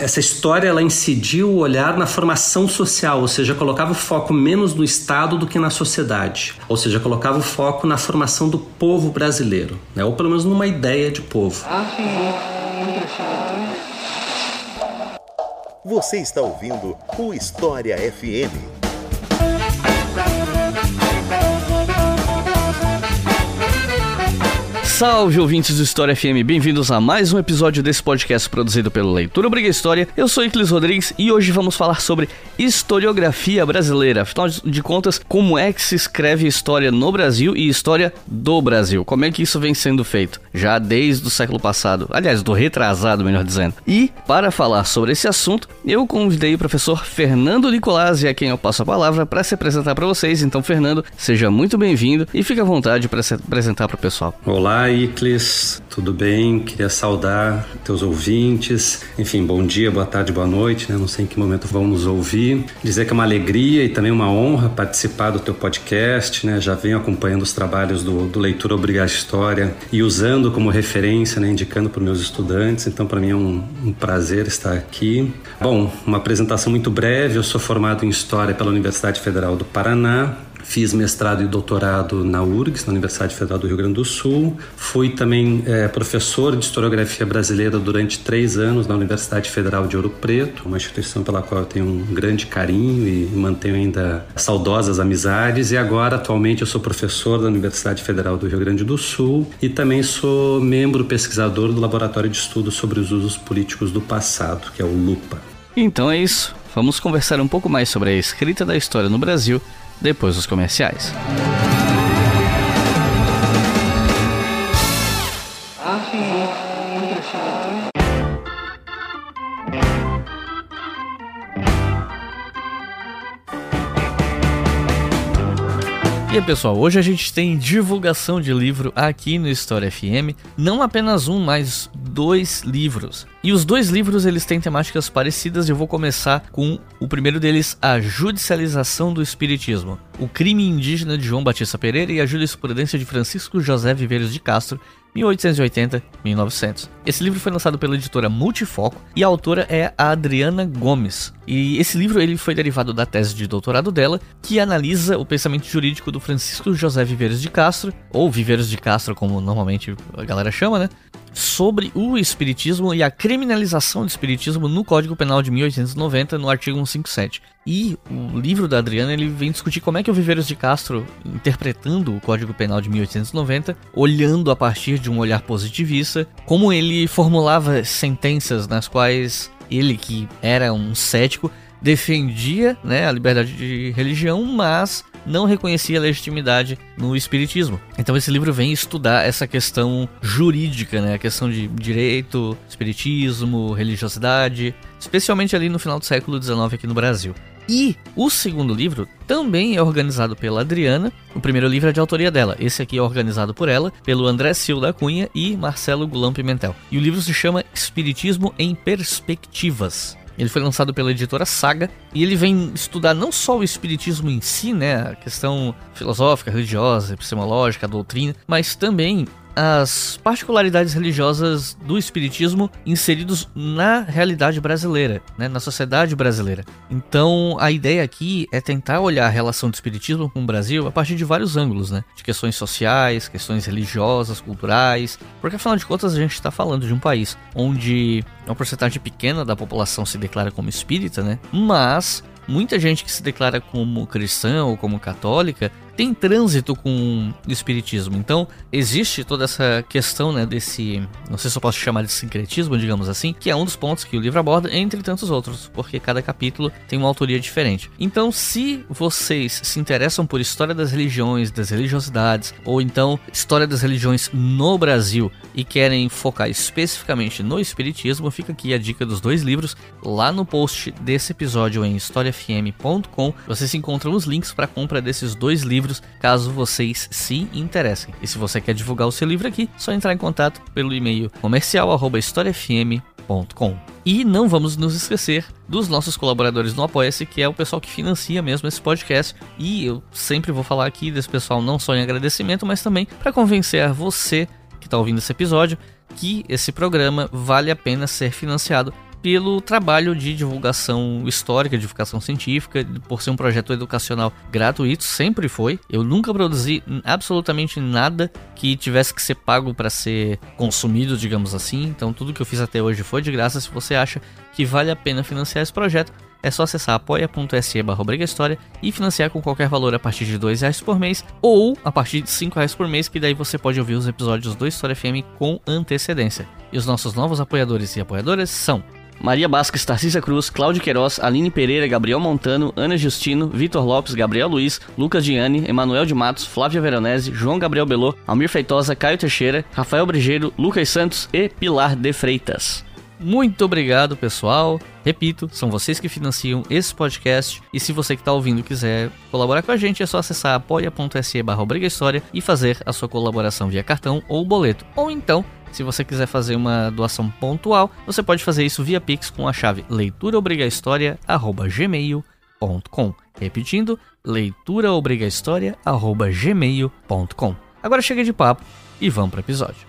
essa história ela incidiu o olhar na formação social, ou seja, colocava o foco menos no Estado do que na sociedade, ou seja, colocava o foco na formação do povo brasileiro, né? ou pelo menos numa ideia de povo. Você está ouvindo o História FM. Salve ouvintes do História FM, bem-vindos a mais um episódio desse podcast produzido pelo Leitura Obriga História. Eu sou Iclis Rodrigues e hoje vamos falar sobre historiografia brasileira. Afinal de contas, como é que se escreve história no Brasil e história do Brasil? Como é que isso vem sendo feito? Já desde o século passado, aliás, do retrasado, melhor dizendo. E para falar sobre esse assunto, eu convidei o professor Fernando Nicolazzi, a quem eu passo a palavra para se apresentar para vocês. Então, Fernando, seja muito bem-vindo e fique à vontade para se apresentar para o pessoal. Olá, Iclis, tudo bem? Queria saudar teus ouvintes. Enfim, bom dia, boa tarde, boa noite, né? Não sei em que momento vão nos ouvir. Dizer que é uma alegria e também uma honra participar do teu podcast, né? Já venho acompanhando os trabalhos do, do Leitura Obrigar História e usando como referência, né? Indicando para meus estudantes. Então, para mim é um, um prazer estar aqui. Bom, uma apresentação muito breve. Eu sou formado em História pela Universidade Federal do Paraná. Fiz mestrado e doutorado na URGS, na Universidade Federal do Rio Grande do Sul. Fui também é, professor de historiografia brasileira durante três anos na Universidade Federal de Ouro Preto, uma instituição pela qual eu tenho um grande carinho e mantenho ainda saudosas amizades. E agora, atualmente, eu sou professor da Universidade Federal do Rio Grande do Sul e também sou membro pesquisador do Laboratório de Estudos sobre os Usos Políticos do Passado, que é o LUPA. Então é isso. Vamos conversar um pouco mais sobre a escrita da história no Brasil depois dos comerciais. E aí, pessoal, hoje a gente tem divulgação de livro aqui no História FM, não apenas um, mas dois livros. E os dois livros eles têm temáticas parecidas e eu vou começar com o primeiro deles, A Judicialização do Espiritismo. O crime indígena de João Batista Pereira e a jurisprudência de Francisco José Viveiros de Castro, 1880-1900. Esse livro foi lançado pela editora Multifoco e a autora é a Adriana Gomes. E esse livro ele foi derivado da tese de doutorado dela, que analisa o pensamento jurídico do Francisco José Viveiros de Castro, ou Viveiros de Castro, como normalmente a galera chama, né? sobre o espiritismo e a criminalização do espiritismo no Código Penal de 1890, no artigo 157. E o livro da Adriana ele vem discutir como é que o Viveiros de Castro, interpretando o Código Penal de 1890, olhando a partir de um olhar positivista, como ele formulava sentenças nas quais ele, que era um cético, defendia né, a liberdade de religião, mas não reconhecia legitimidade no espiritismo. Então esse livro vem estudar essa questão jurídica, né, a questão de direito, espiritismo, religiosidade, especialmente ali no final do século XIX aqui no Brasil. E o segundo livro também é organizado pela Adriana. O primeiro livro é de autoria dela. Esse aqui é organizado por ela, pelo André Silva da Cunha e Marcelo Gulam Pimentel. E o livro se chama Espiritismo em Perspectivas. Ele foi lançado pela editora Saga e ele vem estudar não só o espiritismo em si, né, a questão filosófica, religiosa, epistemológica, a doutrina, mas também as particularidades religiosas do espiritismo inseridos na realidade brasileira, né, na sociedade brasileira. Então, a ideia aqui é tentar olhar a relação do espiritismo com o Brasil a partir de vários ângulos, né, de questões sociais, questões religiosas, culturais, porque afinal de contas a gente está falando de um país onde uma porcentagem pequena da população se declara como espírita, né, mas muita gente que se declara como cristã ou como católica tem trânsito com o espiritismo. Então, existe toda essa questão, né, desse, não sei se eu posso chamar de sincretismo, digamos assim, que é um dos pontos que o livro aborda, entre tantos outros, porque cada capítulo tem uma autoria diferente. Então, se vocês se interessam por história das religiões, das religiosidades, ou então história das religiões no Brasil e querem focar especificamente no espiritismo, fica aqui a dica dos dois livros lá no post desse episódio em historiafm.com. Vocês encontram os links para compra desses dois livros livros, caso vocês se interessem. E se você quer divulgar o seu livro aqui, só entrar em contato pelo e-mail comercial@historiafm.com. E não vamos nos esquecer dos nossos colaboradores no Apoia-se, que é o pessoal que financia mesmo esse podcast. E eu sempre vou falar aqui desse pessoal não só em agradecimento, mas também para convencer você que está ouvindo esse episódio que esse programa vale a pena ser financiado pelo trabalho de divulgação histórica, divulgação científica, por ser um projeto educacional gratuito, sempre foi. Eu nunca produzi absolutamente nada que tivesse que ser pago para ser consumido, digamos assim. Então tudo que eu fiz até hoje foi de graça. Se você acha que vale a pena financiar esse projeto, é só acessar apoia.se barra História e financiar com qualquer valor a partir de R$ reais por mês ou a partir de R$ reais por mês, que daí você pode ouvir os episódios do História FM com antecedência. E os nossos novos apoiadores e apoiadoras são Maria Basques, Tarcísia Cruz, Cláudio Queiroz, Aline Pereira, Gabriel Montano, Ana Justino, Vitor Lopes, Gabriel Luiz, Lucas Gianni, Emanuel de Matos, Flávia Veronese, João Gabriel Belô, Almir Feitosa, Caio Teixeira, Rafael Brigeiro, Lucas Santos e Pilar de Freitas. Muito obrigado, pessoal. Repito, são vocês que financiam esse podcast. E se você que está ouvindo quiser colaborar com a gente, é só acessar apoia.se barra e fazer a sua colaboração via cartão ou boleto. Ou então, se você quiser fazer uma doação pontual, você pode fazer isso via Pix com a chave leituraobrigahistoria.gmail.com Repetindo, leituraobrigahistoria.gmail.com Agora chega de papo e vamos para o episódio.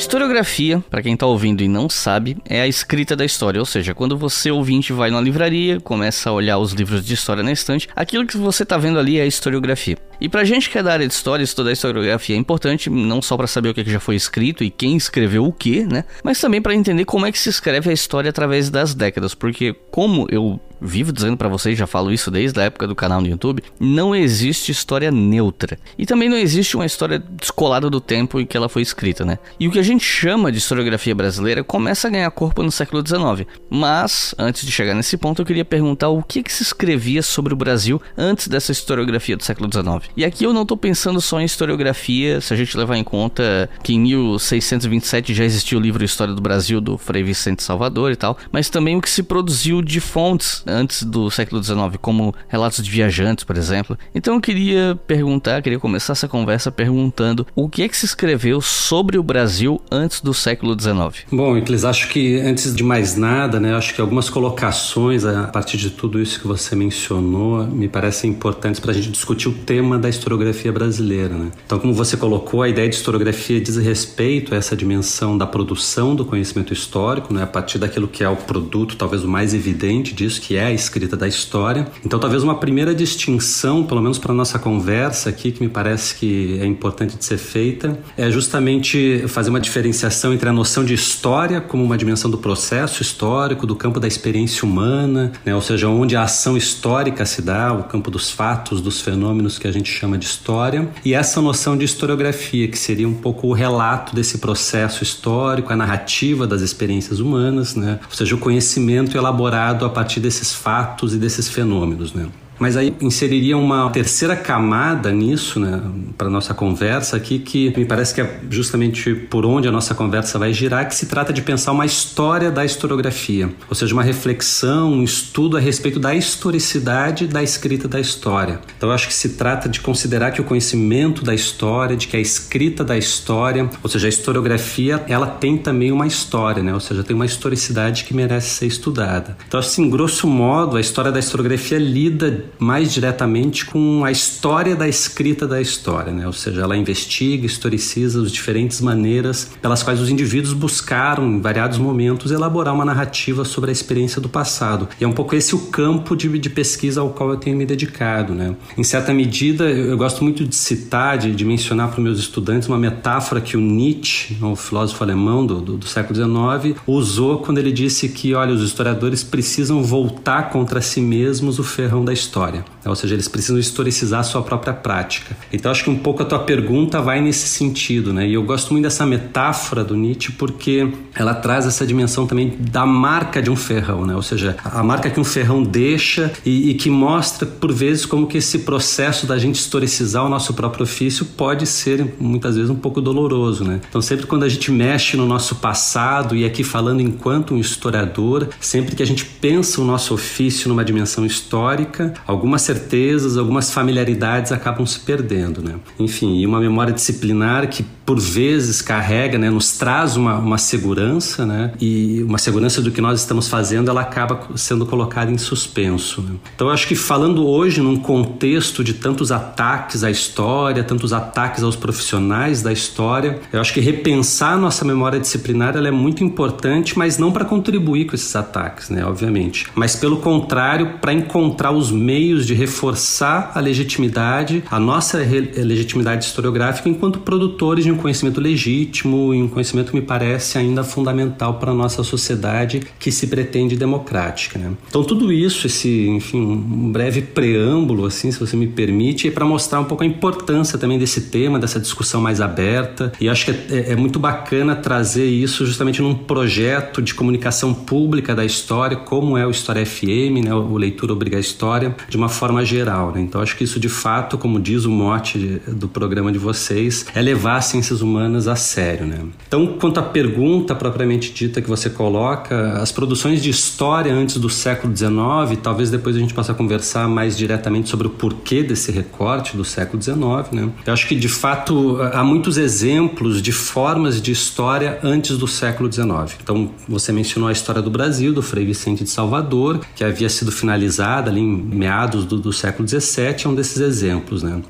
Historiografia, para quem tá ouvindo e não sabe, é a escrita da história, ou seja, quando você ouvinte vai na livraria, começa a olhar os livros de história na estante, aquilo que você tá vendo ali é a historiografia. E pra gente que é da área de história, estudar historiografia é importante, não só para saber o que já foi escrito e quem escreveu o que, né? Mas também para entender como é que se escreve a história através das décadas, porque como eu vivo dizendo para vocês, já falo isso desde a época do canal no YouTube, não existe história neutra. E também não existe uma história descolada do tempo em que ela foi escrita, né? E o que a gente chama de historiografia brasileira começa a ganhar corpo no século XIX. Mas, antes de chegar nesse ponto, eu queria perguntar o que, que se escrevia sobre o Brasil antes dessa historiografia do século XIX. E aqui eu não tô pensando só em historiografia, se a gente levar em conta que em 1627 já existiu o livro História do Brasil do Frei Vicente Salvador e tal, mas também o que se produziu de fontes antes do século XIX, como relatos de viajantes, por exemplo. Então eu queria perguntar, queria começar essa conversa perguntando o que é que se escreveu sobre o Brasil antes do século XIX. Bom, Iclis, acho que antes de mais nada, né, acho que algumas colocações a partir de tudo isso que você mencionou me parecem importantes para a gente discutir o tema da historiografia brasileira. Né? Então, como você colocou, a ideia de historiografia diz respeito a essa dimensão da produção do conhecimento histórico, né, a partir daquilo que é o produto, talvez o mais evidente disso, que é a escrita da história. Então, talvez uma primeira distinção, pelo menos para nossa conversa aqui, que me parece que é importante de ser feita, é justamente fazer uma diferenciação entre a noção de história como uma dimensão do processo histórico, do campo da experiência humana, né? ou seja, onde a ação histórica se dá, o campo dos fatos, dos fenômenos que a gente chama de história, e essa noção de historiografia, que seria um pouco o relato desse processo histórico, a narrativa das experiências humanas, né? ou seja, o conhecimento elaborado a partir desses fatos e desses fenômenos, né? Mas aí inseriria uma terceira camada nisso, né, para nossa conversa aqui, que me parece que é justamente por onde a nossa conversa vai girar, que se trata de pensar uma história da historiografia, ou seja, uma reflexão, um estudo a respeito da historicidade da escrita da história. Então eu acho que se trata de considerar que o conhecimento da história, de que a escrita da história, ou seja, a historiografia, ela tem também uma história, né, ou seja, tem uma historicidade que merece ser estudada. Então assim, grosso modo, a história da historiografia lida mais diretamente com a história da escrita da história, né? ou seja, ela investiga, historiciza as diferentes maneiras pelas quais os indivíduos buscaram, em variados momentos, elaborar uma narrativa sobre a experiência do passado. E é um pouco esse o campo de, de pesquisa ao qual eu tenho me dedicado. Né? Em certa medida, eu, gosto muito de citar, de, de mencionar para os meus estudantes uma metáfora que o Nietzsche, o filósofo alemão do, do, do século XIX, usou quando ele disse que, olha, os historiadores precisam voltar contra si mesmos o ferrão da história história. Ou seja, eles precisam historicizar a sua própria prática. Então, acho que um pouco a tua pergunta vai nesse sentido, né? E eu gosto muito dessa metáfora do Nietzsche porque ela traz essa dimensão também da marca de um ferrão, né? Ou seja, a marca que um ferrão deixa e, e que mostra, por vezes, como que esse processo da gente historicizar o nosso próprio ofício pode ser, muitas vezes, um pouco doloroso, né? Então, sempre quando a gente mexe no nosso passado, e aqui falando enquanto um historiador, sempre que a gente pensa o nosso ofício numa dimensão histórica, algumas certezas, algumas familiaridades acabam se perdendo, né? Enfim, e uma memória disciplinar que por vezes carrega, né, nos traz uma, uma segurança, né, e uma segurança do que nós estamos fazendo, ela acaba sendo colocada em suspenso. Né? Então, eu acho que falando hoje num contexto de tantos ataques à história, tantos ataques aos profissionais da história, eu acho que repensar nossa memória disciplinar ela é muito importante, mas não para contribuir com esses ataques, né, obviamente, mas pelo contrário, para encontrar os meios de reforçar a legitimidade, a nossa legitimidade historiográfica enquanto produtores de um conhecimento legítimo e um conhecimento me parece ainda fundamental para a nossa sociedade que se pretende democrática. Né? Então tudo isso, esse, enfim, um breve preâmbulo, assim, se você me permite, é para mostrar um pouco a importância também desse tema, dessa discussão mais aberta. E acho que é, é, é muito bacana trazer isso justamente num projeto de comunicação pública da história, como é o História FM, né, o Leitura Obriga a História, de uma forma geral. Né? Então acho que isso de fato, como diz o mote do programa de vocês, é levar a ciência ciências humanas a sério. Né? Então, quanto à pergunta propriamente dita que você coloca, as produções de história antes do século XIX, talvez depois a gente possa conversar mais diretamente sobre o porquê desse recorte do século XIX. Né? Eu acho que, de fato, há muitos exemplos de formas de história antes do século XIX. Então, você mencionou a história do Brasil, do Frei Vicente de Salvador, que havia sido finalizada ali em meados do, do século XVII, é um desses exemplos. Né?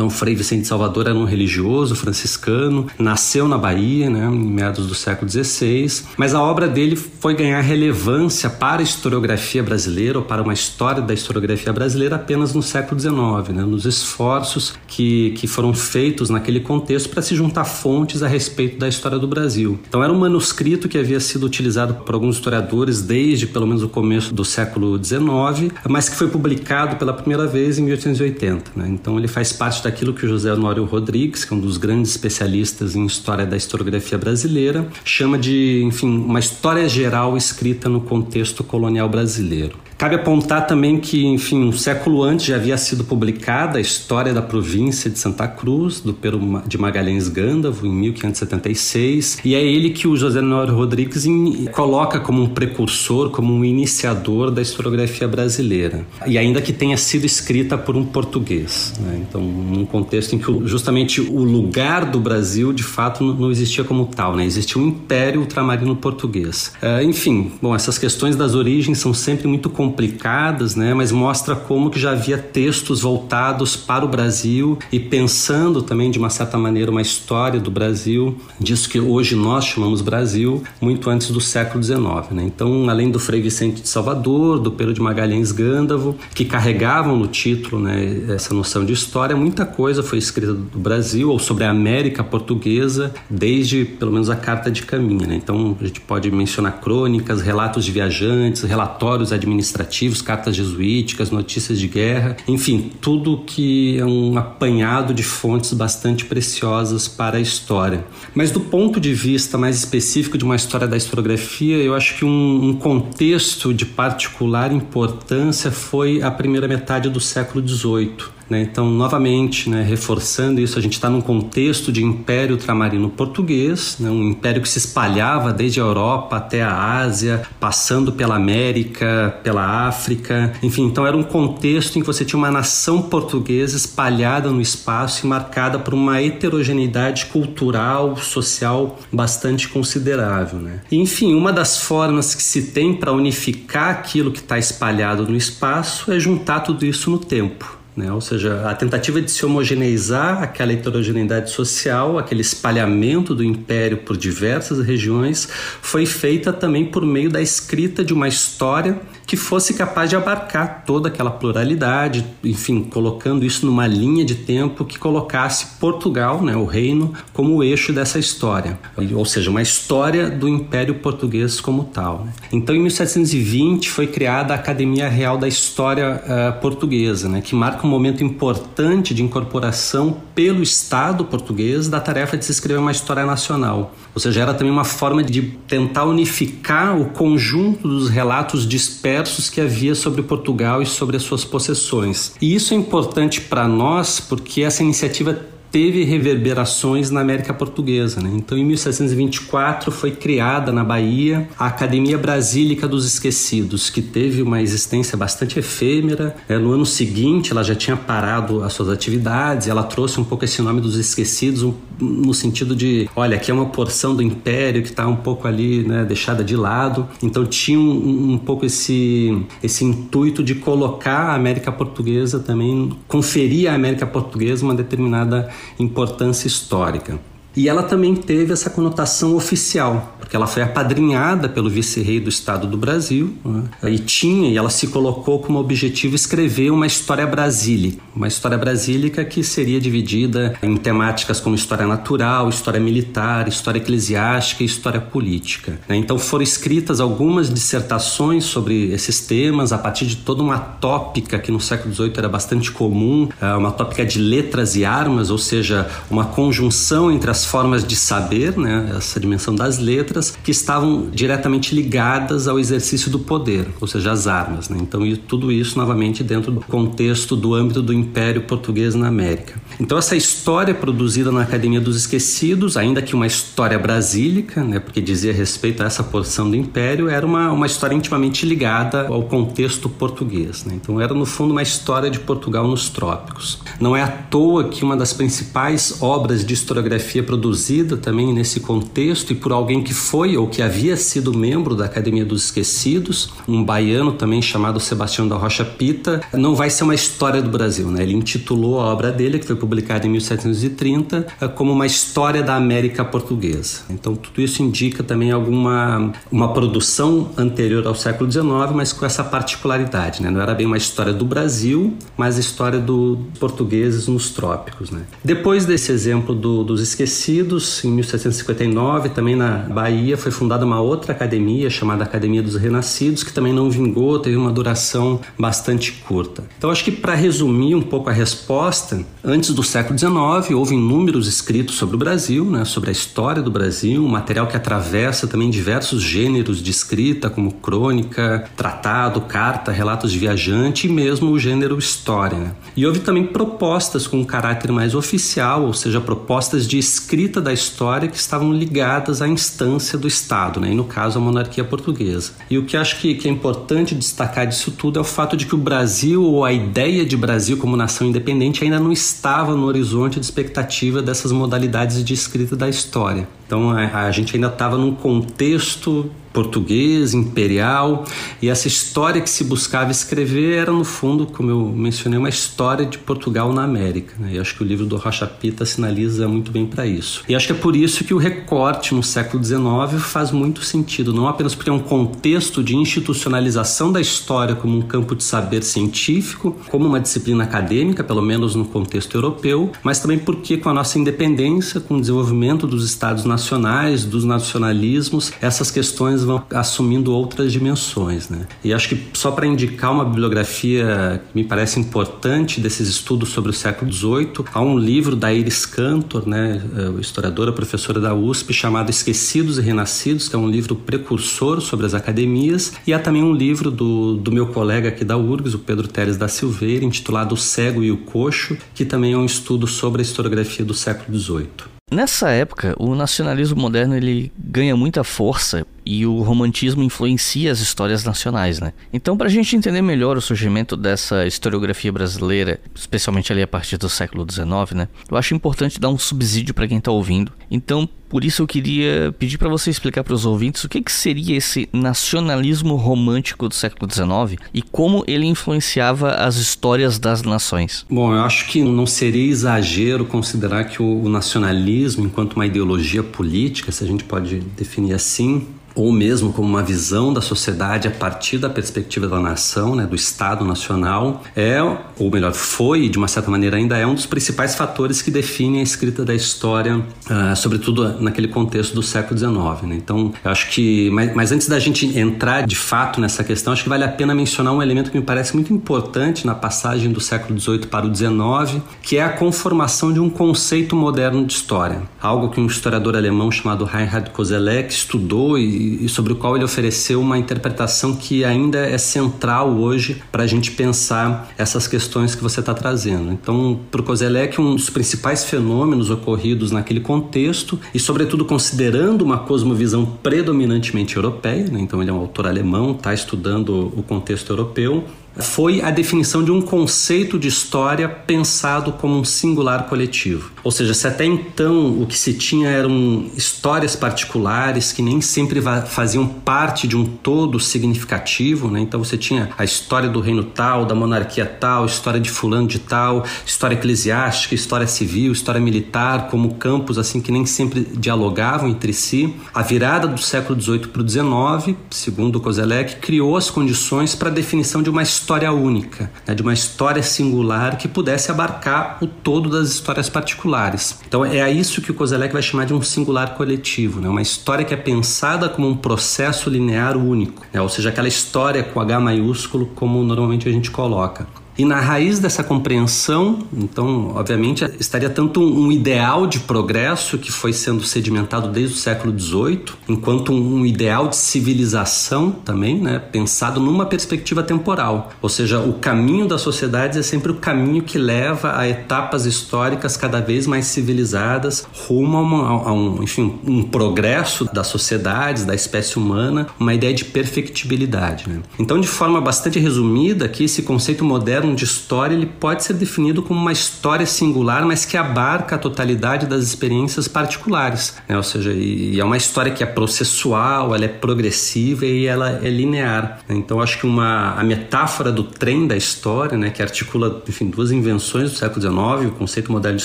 Então, Frei Vicente Salvador era um religioso franciscano, nasceu na Bahia, né, em meados do século XVI, mas a obra dele foi ganhar relevância para a historiografia brasileira ou para uma história da historiografia brasileira apenas no século XIX, né, nos esforços que, que foram feitos naquele contexto para se juntar fontes a respeito da história do Brasil. Então, era um manuscrito que havia sido utilizado por alguns historiadores desde pelo menos o começo do século XIX, mas que foi publicado pela primeira vez em 1880. Né? Então, ele faz parte da daquilo que o José Honório Rodrigues, que é um dos grandes especialistas em história da historiografia brasileira, chama de, enfim, uma história geral escrita no contexto colonial brasileiro. Cabe apontar também que, enfim, um século antes já havia sido publicada a história da província de Santa Cruz, do Peru de Magalhães Gândavo, em 1576, e é ele que o José Honório Rodrigues coloca como um precursor, como um iniciador da historiografia brasileira, e ainda que tenha sido escrita por um português. Né? Então, num contexto em que justamente o lugar do Brasil, de fato, não existia como tal, né? existia um império ultramarino português. Uh, enfim, bom, essas questões das origens são sempre muito complexas complicadas, né? mas mostra como que já havia textos voltados para o Brasil e pensando também de uma certa maneira uma história do Brasil, disso que hoje nós chamamos Brasil, muito antes do século XIX. Né? Então, além do Frei Vicente de Salvador, do Pedro de Magalhães Gândavo, que carregavam no título né, essa noção de história, muita coisa foi escrita do Brasil ou sobre a América portuguesa, desde pelo menos a Carta de Caminha. Né? Então, a gente pode mencionar crônicas, relatos de viajantes, relatórios administrativos administrativos, cartas jesuíticas, notícias de guerra, enfim, tudo que é um apanhado de fontes bastante preciosas para a história. Mas do ponto de vista mais específico de uma história da historiografia, eu acho que um, um contexto de particular importância foi a primeira metade do século XVIII né? Então, novamente, né, reforçando isso, a gente está num contexto de império ultramarino português, né, um império que se espalhava desde a Europa até a Ásia, passando pela América, pela África, enfim, então era um contexto em que você tinha uma nação portuguesa espalhada no espaço e marcada por uma heterogeneidade cultural, social bastante considerável. Né? Enfim, uma das formas que se tem para unificar aquilo que está espalhado no espaço é juntar tudo isso no tempo. Né? Ou seja, a tentativa de se homogeneizar aquela heterogeneidade social, aquele espalhamento do império por diversas regiões, foi feita também por meio da escrita de uma história que fosse capaz de abarcar toda aquela pluralidade, enfim, colocando isso numa linha de tempo que colocasse Portugal, né, o reino, como o eixo dessa história, ou seja, uma história do Império Português como tal. Né? Então, em 1720 foi criada a Academia Real da História uh, Portuguesa, né, que marca momento importante de incorporação pelo Estado português da tarefa de se escrever uma história nacional. Ou seja, era também uma forma de tentar unificar o conjunto dos relatos dispersos que havia sobre Portugal e sobre as suas possessões. E isso é importante para nós porque essa iniciativa teve reverberações na América Portuguesa. Né? Então, em 1724 foi criada na Bahia a Academia Brasílica dos Esquecidos, que teve uma existência bastante efêmera. É, no ano seguinte, ela já tinha parado as suas atividades. Ela trouxe um pouco esse nome dos Esquecidos no sentido de, olha, aqui é uma porção do Império que está um pouco ali, né, deixada de lado. Então tinha um, um pouco esse esse intuito de colocar a América Portuguesa também, conferir à América Portuguesa uma determinada importância histórica. E ela também teve essa conotação oficial, porque ela foi apadrinhada pelo vice-rei do Estado do Brasil né? e tinha, e ela se colocou como objetivo escrever uma história brasílica, uma história brasílica que seria dividida em temáticas como história natural, história militar, história eclesiástica e história política. Né? Então foram escritas algumas dissertações sobre esses temas a partir de toda uma tópica que no século XVIII era bastante comum, é, uma tópica de letras e armas, ou seja, uma conjunção entre as as formas de saber, né, essa dimensão das letras, que estavam diretamente ligadas ao exercício do poder, ou seja, as armas. Né? Então, tudo isso novamente dentro do contexto do âmbito do Império Português na América. Então, essa história produzida na Academia dos Esquecidos, ainda que uma história brasílica, né, porque dizia respeito a essa porção do Império, era uma, uma história intimamente ligada ao contexto português. Né? Então, era no fundo uma história de Portugal nos trópicos. Não é à toa que uma das principais obras de historiografia produzida também nesse contexto e por alguém que foi ou que havia sido membro da Academia dos Esquecidos, um baiano também chamado Sebastião da Rocha Pita, não vai ser uma história do Brasil, né? Ele intitulou a obra dele, que foi publicada em 1730, como uma história da América Portuguesa. Então tudo isso indica também alguma uma produção anterior ao século XIX, mas com essa particularidade, né? Não era bem uma história do Brasil, mas a história dos portugueses nos trópicos, né? Depois desse exemplo do, dos esquecidos Renascidos, em 1759, também na Bahia, foi fundada uma outra academia chamada Academia dos Renascidos, que também não vingou, teve uma duração bastante curta. Então, acho que para resumir um pouco a resposta, antes do século XIX, houve inúmeros escritos sobre o Brasil, né, sobre a história do Brasil, um material que atravessa também diversos gêneros de escrita, como crônica, tratado, carta, relatos de viajante e mesmo o gênero história. Né? E houve também propostas com um caráter mais oficial, ou seja, propostas de escrita escrita da história que estavam ligadas à instância do Estado, né? e no caso a monarquia portuguesa. E o que acho que, que é importante destacar disso tudo é o fato de que o Brasil, ou a ideia de Brasil como nação independente, ainda não estava no horizonte de expectativa dessas modalidades de escrita da história. Então a, a gente ainda estava num contexto português, imperial, e essa história que se buscava escrever era, no fundo, como eu mencionei, uma história de Portugal na América. Né? E acho que o livro do Rocha Pita sinaliza muito bem para isso. E acho que é por isso que o recorte no século XIX faz muito sentido, não apenas porque é um contexto de institucionalização da história como um campo de saber científico, como uma disciplina acadêmica, pelo menos no contexto europeu, mas também porque com a nossa independência, com o desenvolvimento dos estados nacionais, dos nacionalismos, essas questões vão assumindo outras dimensões, né? E acho que só para indicar uma bibliografia que me parece importante desses estudos sobre o século XVIII, há um livro da Iris Cantor, né, é, historiadora, professora da USP, chamado Esquecidos e Renascidos, que é um livro precursor sobre as academias, e há também um livro do, do meu colega aqui da URGS, o Pedro Teres da Silveira, intitulado O Cego e o Coxo, que também é um estudo sobre a historiografia do século XVIII. Nessa época, o nacionalismo moderno ele ganha muita força e o romantismo influencia as histórias nacionais, né? Então, para a gente entender melhor o surgimento dessa historiografia brasileira, especialmente ali a partir do século XIX, né? Eu acho importante dar um subsídio para quem está ouvindo. Então, por isso eu queria pedir para você explicar para os ouvintes o que, que seria esse nacionalismo romântico do século XIX e como ele influenciava as histórias das nações. Bom, eu acho que não seria exagero considerar que o nacionalismo, enquanto uma ideologia política, se a gente pode definir assim, ou mesmo como uma visão da sociedade a partir da perspectiva da nação, né, do Estado Nacional, é, ou melhor, foi, de uma certa maneira ainda é um dos principais fatores que definem a escrita da história, uh, sobretudo naquele contexto do século XIX. Né? Então, eu acho que, mas, mas antes da gente entrar de fato nessa questão, acho que vale a pena mencionar um elemento que me parece muito importante na passagem do século XVIII para o XIX, que é a conformação de um conceito moderno de história. Algo que um historiador alemão chamado Reinhard Koselleck estudou e e, sobre o qual ele ofereceu uma interpretação que ainda é central hoje para a gente pensar essas questões que você está trazendo. Então, para o Kozelek, um dos principais fenômenos ocorridos naquele contexto, e sobretudo considerando uma cosmovisão predominantemente europeia, né? então ele é um autor alemão, está estudando o contexto europeu, foi a definição de um conceito de história pensado como um singular coletivo. Ou seja, se até então o que se tinha eram histórias particulares que nem sempre faziam parte de um todo significativo, né? então você tinha a história do reino tal, da monarquia tal, história de fulano de tal, história eclesiástica, história civil, história militar, como campos assim que nem sempre dialogavam entre si. A virada do século XVIII para o XIX, segundo Kozelek, criou as condições para a definição de uma história história única, né, de uma história singular que pudesse abarcar o todo das histórias particulares. Então é a isso que o Kozelek vai chamar de um singular coletivo, né, uma história que é pensada como um processo linear único, né, ou seja, aquela história com H maiúsculo como normalmente a gente coloca. E na raiz dessa compreensão, então, obviamente, estaria tanto um ideal de progresso que foi sendo sedimentado desde o século XVIII, enquanto um ideal de civilização também, né, pensado numa perspectiva temporal. Ou seja, o caminho das sociedades é sempre o caminho que leva a etapas históricas cada vez mais civilizadas, rumo a, uma, a um, enfim, um progresso das sociedades, da espécie humana, uma ideia de perfectibilidade. Né? Então, de forma bastante resumida, aqui esse conceito moderno de história ele pode ser definido como uma história singular, mas que abarca a totalidade das experiências particulares. Né? Ou seja, é uma história que é processual, ela é progressiva e ela é linear. Então, acho que uma, a metáfora do trem da história, né, que articula enfim, duas invenções do século XIX, o conceito moderno de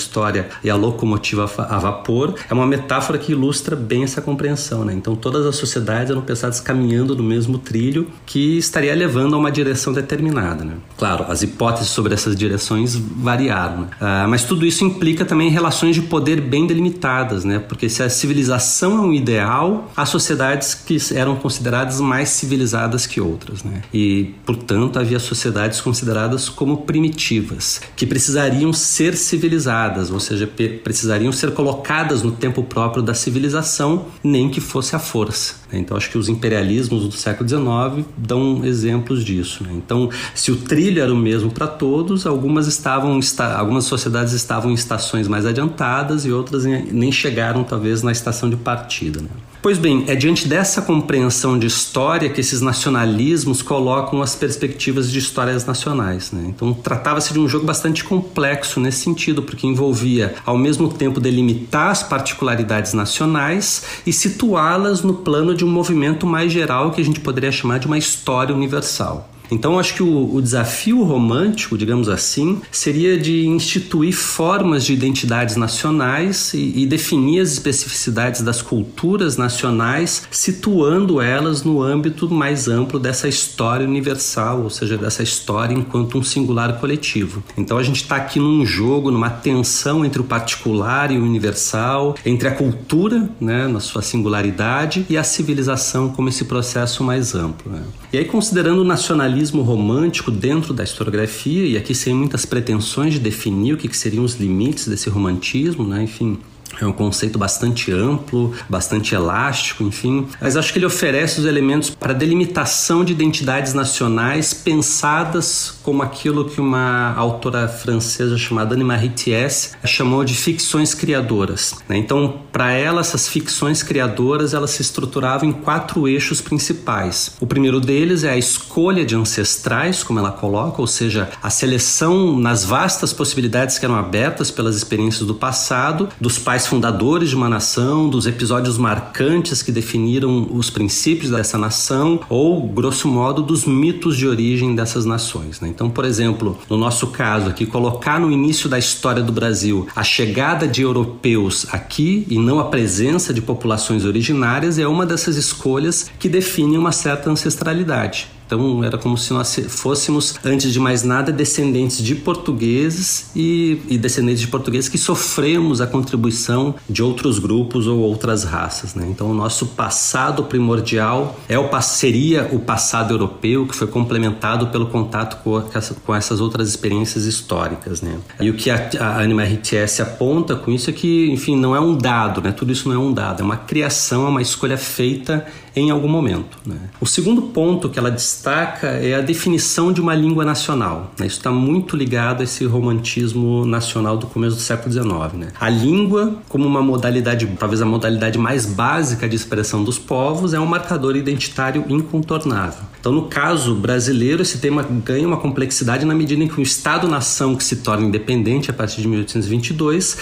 história e a locomotiva a vapor, é uma metáfora que ilustra bem essa compreensão. Né? Então, todas as sociedades eram pensadas caminhando no mesmo trilho que estaria levando a uma direção determinada. Né? Claro, as hipóteses sobre essas direções variaram. Né? Uh, mas tudo isso implica também relações de poder bem delimitadas, né? porque se a civilização é um ideal, há sociedades que eram consideradas mais civilizadas que outras. Né? E, portanto, havia sociedades consideradas como primitivas, que precisariam ser civilizadas, ou seja, precisariam ser colocadas no tempo próprio da civilização, nem que fosse a força. Né? Então, acho que os imperialismos do século XIX dão exemplos disso. Né? Então, se o trilho era o mesmo para todos, algumas estavam algumas sociedades estavam em estações mais adiantadas e outras nem chegaram talvez na estação de partida. Né? Pois bem, é diante dessa compreensão de história que esses nacionalismos colocam as perspectivas de histórias nacionais. Né? Então, tratava-se de um jogo bastante complexo nesse sentido, porque envolvia, ao mesmo tempo, delimitar as particularidades nacionais e situá-las no plano de um movimento mais geral que a gente poderia chamar de uma história universal. Então, acho que o, o, desafio romântico, digamos assim, seria de instituir formas de identidades nacionais e, e, definir as especificidades das culturas nacionais, situando elas no âmbito mais amplo dessa história universal, ou seja, dessa história enquanto um singular coletivo. Então, a gente está aqui num jogo, numa tensão entre o particular e o universal, entre a cultura, né, na sua singularidade, e a civilização como esse processo mais amplo. Né? E aí, considerando o nacionalismo realismo romântico dentro da historiografia, e aqui sem muitas pretensões de definir o que, que seriam os limites desse romantismo, né? enfim, é um conceito bastante amplo, bastante elástico, enfim. Mas acho que ele oferece os elementos para delimitação de identidades nacionais pensadas como aquilo que uma autora francesa chamada Anne-Marie Thiès chamou de ficções criadoras. Né? Então, para ela, essas ficções criadoras elas se estruturavam em quatro eixos principais. O primeiro deles é a escolha de ancestrais, como ela coloca, ou seja, a seleção nas vastas possibilidades que eram abertas pelas experiências do passado, dos pais fundadores de uma nação, dos episódios marcantes que definiram os princípios dessa nação, ou, grosso modo, dos mitos de origem dessas nações. Né? Então, por exemplo, no nosso caso aqui, colocar no início da história do Brasil a chegada de europeus aqui e não a presença de populações originárias é uma dessas escolhas que definem uma certa ancestralidade. Então era como se nós fôssemos, antes de mais nada, descendentes de portugueses e, e descendentes de portugueses que sofremos a contribuição de outros grupos ou outras raças. Né? Então o nosso passado primordial é o, seria o passado europeu que foi complementado pelo contato com, com essas outras experiências históricas. Né? E o que a, a Anima RTS aponta com isso é que, enfim, não é um dado, né? tudo isso não é um dado, é uma criação, é uma escolha feita em algum momento. Né? O segundo ponto que ela destaca é a definição de uma língua nacional. Né? Isso está muito ligado a esse romantismo nacional do começo do século XIX. Né? A língua, como uma modalidade, talvez a modalidade mais básica de expressão dos povos, é um marcador identitário incontornável. Então, no caso brasileiro, esse tema ganha uma complexidade na medida em que o Estado-nação que se torna independente a partir de 1822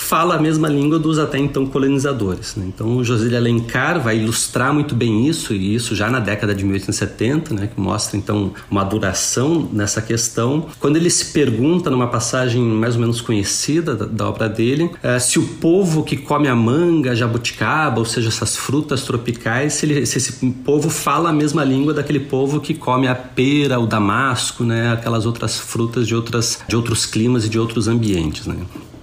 fala a mesma língua dos até então colonizadores. Né? Então, o José de Alencar vai ilustrar muito bem isso, e isso já na década de 1870, né, que mostra então uma duração nessa questão. Quando ele se pergunta, numa passagem mais ou menos conhecida da, da obra dele, é, se o povo que come a manga, a jabuticaba, ou seja, essas frutas tropicais, se, ele, se esse povo fala a mesma língua daquele povo que come a pera, o damasco, né, aquelas outras frutas de, outras, de outros climas e de outros ambientes. Né?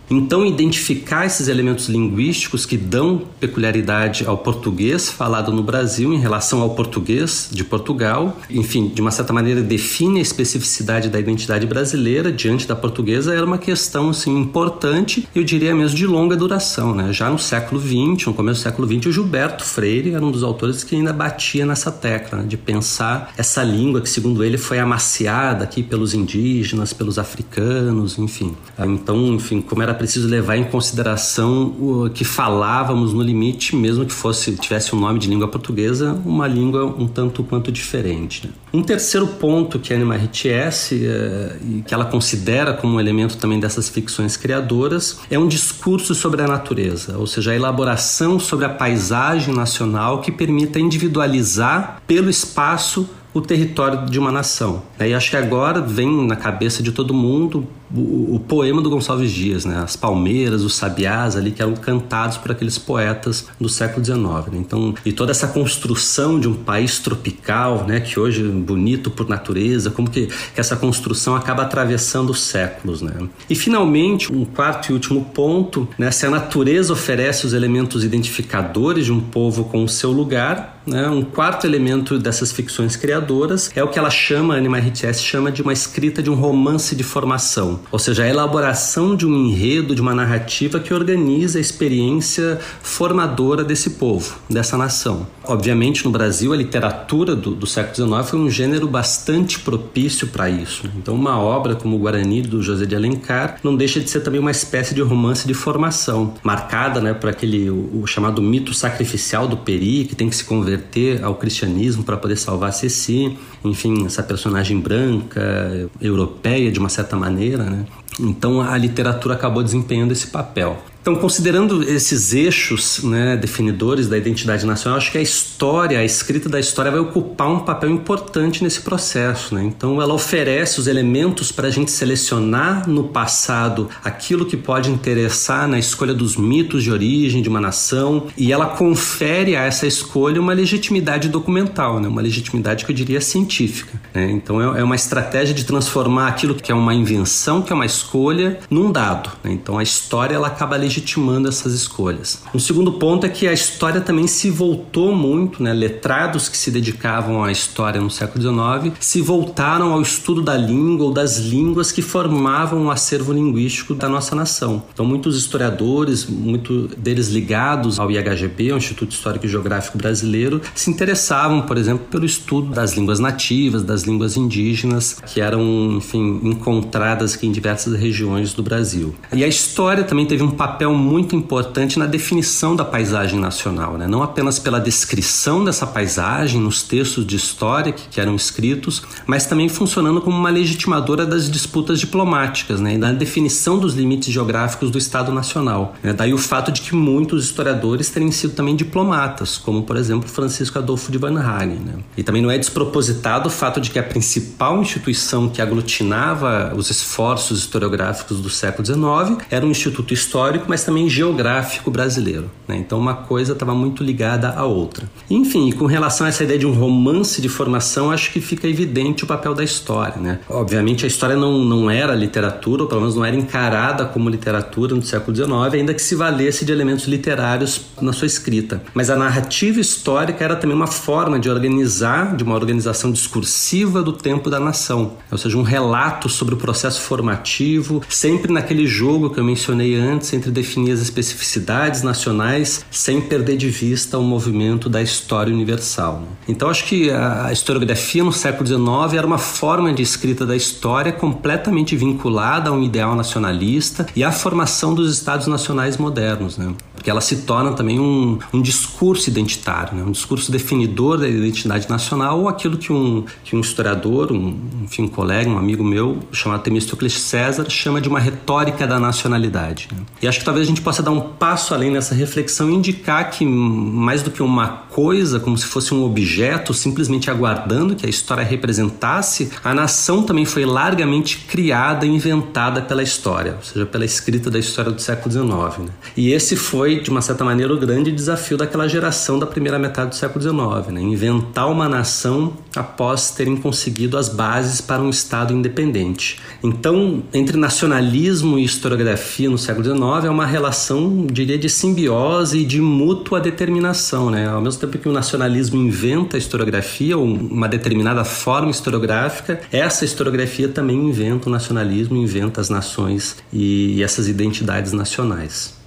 Então, identificar esses elementos linguísticos que dão peculiaridade ao português falado no Brasil em relação ao português de Portugal, enfim, de uma certa maneira define a especificidade da identidade brasileira diante da portuguesa, era uma questão assim, importante eu diria mesmo de longa duração. Né? Já no século XX, no começo do século XX, o Gilberto Freire era um dos autores que ainda batia nessa tecla né? de pensar essa língua que, segundo ele, foi amaciada aqui pelos indígenas, pelos africanos, enfim. Então, enfim, como era preciso levar em consideração o que falávamos no limite, mesmo que fosse tivesse um nome de língua portuguesa, uma língua um tanto quanto diferente. Né? Um terceiro ponto que a Anima RTS é, e que ela considera como um elemento também dessas ficções criadoras é um discurso sobre a natureza, ou seja, a elaboração sobre a paisagem nacional que permita individualizar pelo espaço o território de uma nação. E acho que agora vem na cabeça de todo mundo o, o, poema do Gonçalves Dias, né? As palmeiras, os sabiás ali que eram cantados por aqueles poetas do século XIX. Né? Então, e toda essa construção de um país tropical, né? Que hoje é bonito por natureza, como que, que essa construção acaba atravessando os séculos, né? E finalmente, um quarto e último ponto, né? Se a natureza oferece os elementos identificadores de um povo com o seu lugar, né? Um quarto elemento dessas ficções criadoras é o que ela chama, a Anima chama de uma escrita de um romance de formação ou seja, a elaboração de um enredo, de uma narrativa que organiza a experiência formadora desse povo, dessa nação. Obviamente, no Brasil, a literatura do, do século XIX foi um gênero bastante propício para isso. Então, uma obra como o Guarani, do José de Alencar, não deixa de ser também uma espécie de romance de formação, marcada né, por aquele o, o chamado mito sacrificial do Peri, que tem que se converter ao cristianismo para poder salvar Ceci. Enfim, essa personagem branca, europeia de uma certa maneira, né? Então a literatura acabou desempenhando esse papel. Então, considerando esses eixos né, definidores da identidade nacional, acho que a história, a escrita da história vai ocupar um papel importante nesse processo. Né? Então, ela oferece os elementos para a gente selecionar no passado aquilo que pode interessar na escolha dos mitos de origem de uma nação e ela confere a essa escolha uma legitimidade documental, né? uma legitimidade que eu diria científica. Né? Então, é, é uma estratégia de transformar aquilo que é uma invenção, que é uma escolha, num dado. Né? Então, a história ela acaba legitimando legitimando essas escolhas. Um segundo ponto é que a história também se voltou muito, né? Letrados que se dedicavam à história no século XIX se voltaram ao estudo da língua ou das línguas que formavam o acervo linguístico da nossa nação. Então, muitos historiadores, muito deles ligados ao IHGB, ao Instituto Histórico e Geográfico Brasileiro, se interessavam, por exemplo, pelo estudo das línguas nativas, das línguas indígenas, que eram, enfim, encontradas aqui em diversas regiões do Brasil. E a história também teve um papel papel muito importante na definição da paisagem nacional, né? não apenas pela descrição dessa paisagem nos textos de história que, que eram escritos, mas também funcionando como uma legitimadora das disputas diplomáticas né? e da definição dos limites geográficos do Estado Nacional. Né? Daí o fato de que muitos historiadores terem sido também diplomatas, como por exemplo Francisco Adolfo de Van Hagen. Né? E também não é despropositado o fato de que a principal instituição que aglutinava os esforços historiográficos do século XIX era um instituto histórico mas também geográfico brasileiro. Né? Então uma coisa estava muito ligada à outra. Enfim, com relação a essa ideia de um romance de formação, acho que fica evidente o papel da história. Né? Obviamente a história não, não era literatura, ou pelo menos não era encarada como literatura no século XIX, ainda que se valesse de elementos literários na sua escrita. Mas a narrativa histórica era também uma forma de organizar, de uma organização discursiva do tempo da nação, ou seja, um relato sobre o processo formativo, sempre naquele jogo que eu mencionei antes entre definir as especificidades nacionais sem perder de vista o movimento da história universal. Então acho que a historiografia no século XIX era uma forma de escrita da história completamente vinculada a um ideal nacionalista e à formação dos estados nacionais modernos, né? Porque ela se torna também um, um discurso identitário, né? um discurso definidor da identidade nacional ou aquilo que um, que um historiador, um, enfim, um colega, um amigo meu, chamado Temístocles César, chama de uma retórica da nacionalidade. Né? E acho que talvez a gente possa dar um passo além nessa reflexão e indicar que, mais do que uma coisa, como se fosse um objeto, simplesmente aguardando que a história representasse, a nação também foi largamente criada e inventada pela história, ou seja, pela escrita da história do século XIX. Né? E esse foi, de uma certa maneira, o grande desafio daquela geração da primeira metade do século XIX, né? inventar uma nação após terem conseguido as bases para um Estado independente. Então, entre nacionalismo e historiografia no século XIX é uma relação, diria, de simbiose e de mútua determinação. Né? Ao mesmo tempo que o nacionalismo inventa a historiografia, ou uma determinada forma historiográfica, essa historiografia também inventa o nacionalismo, inventa as nações e essas identidades nacionais.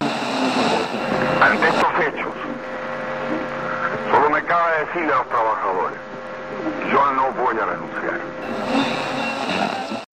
Renunciar.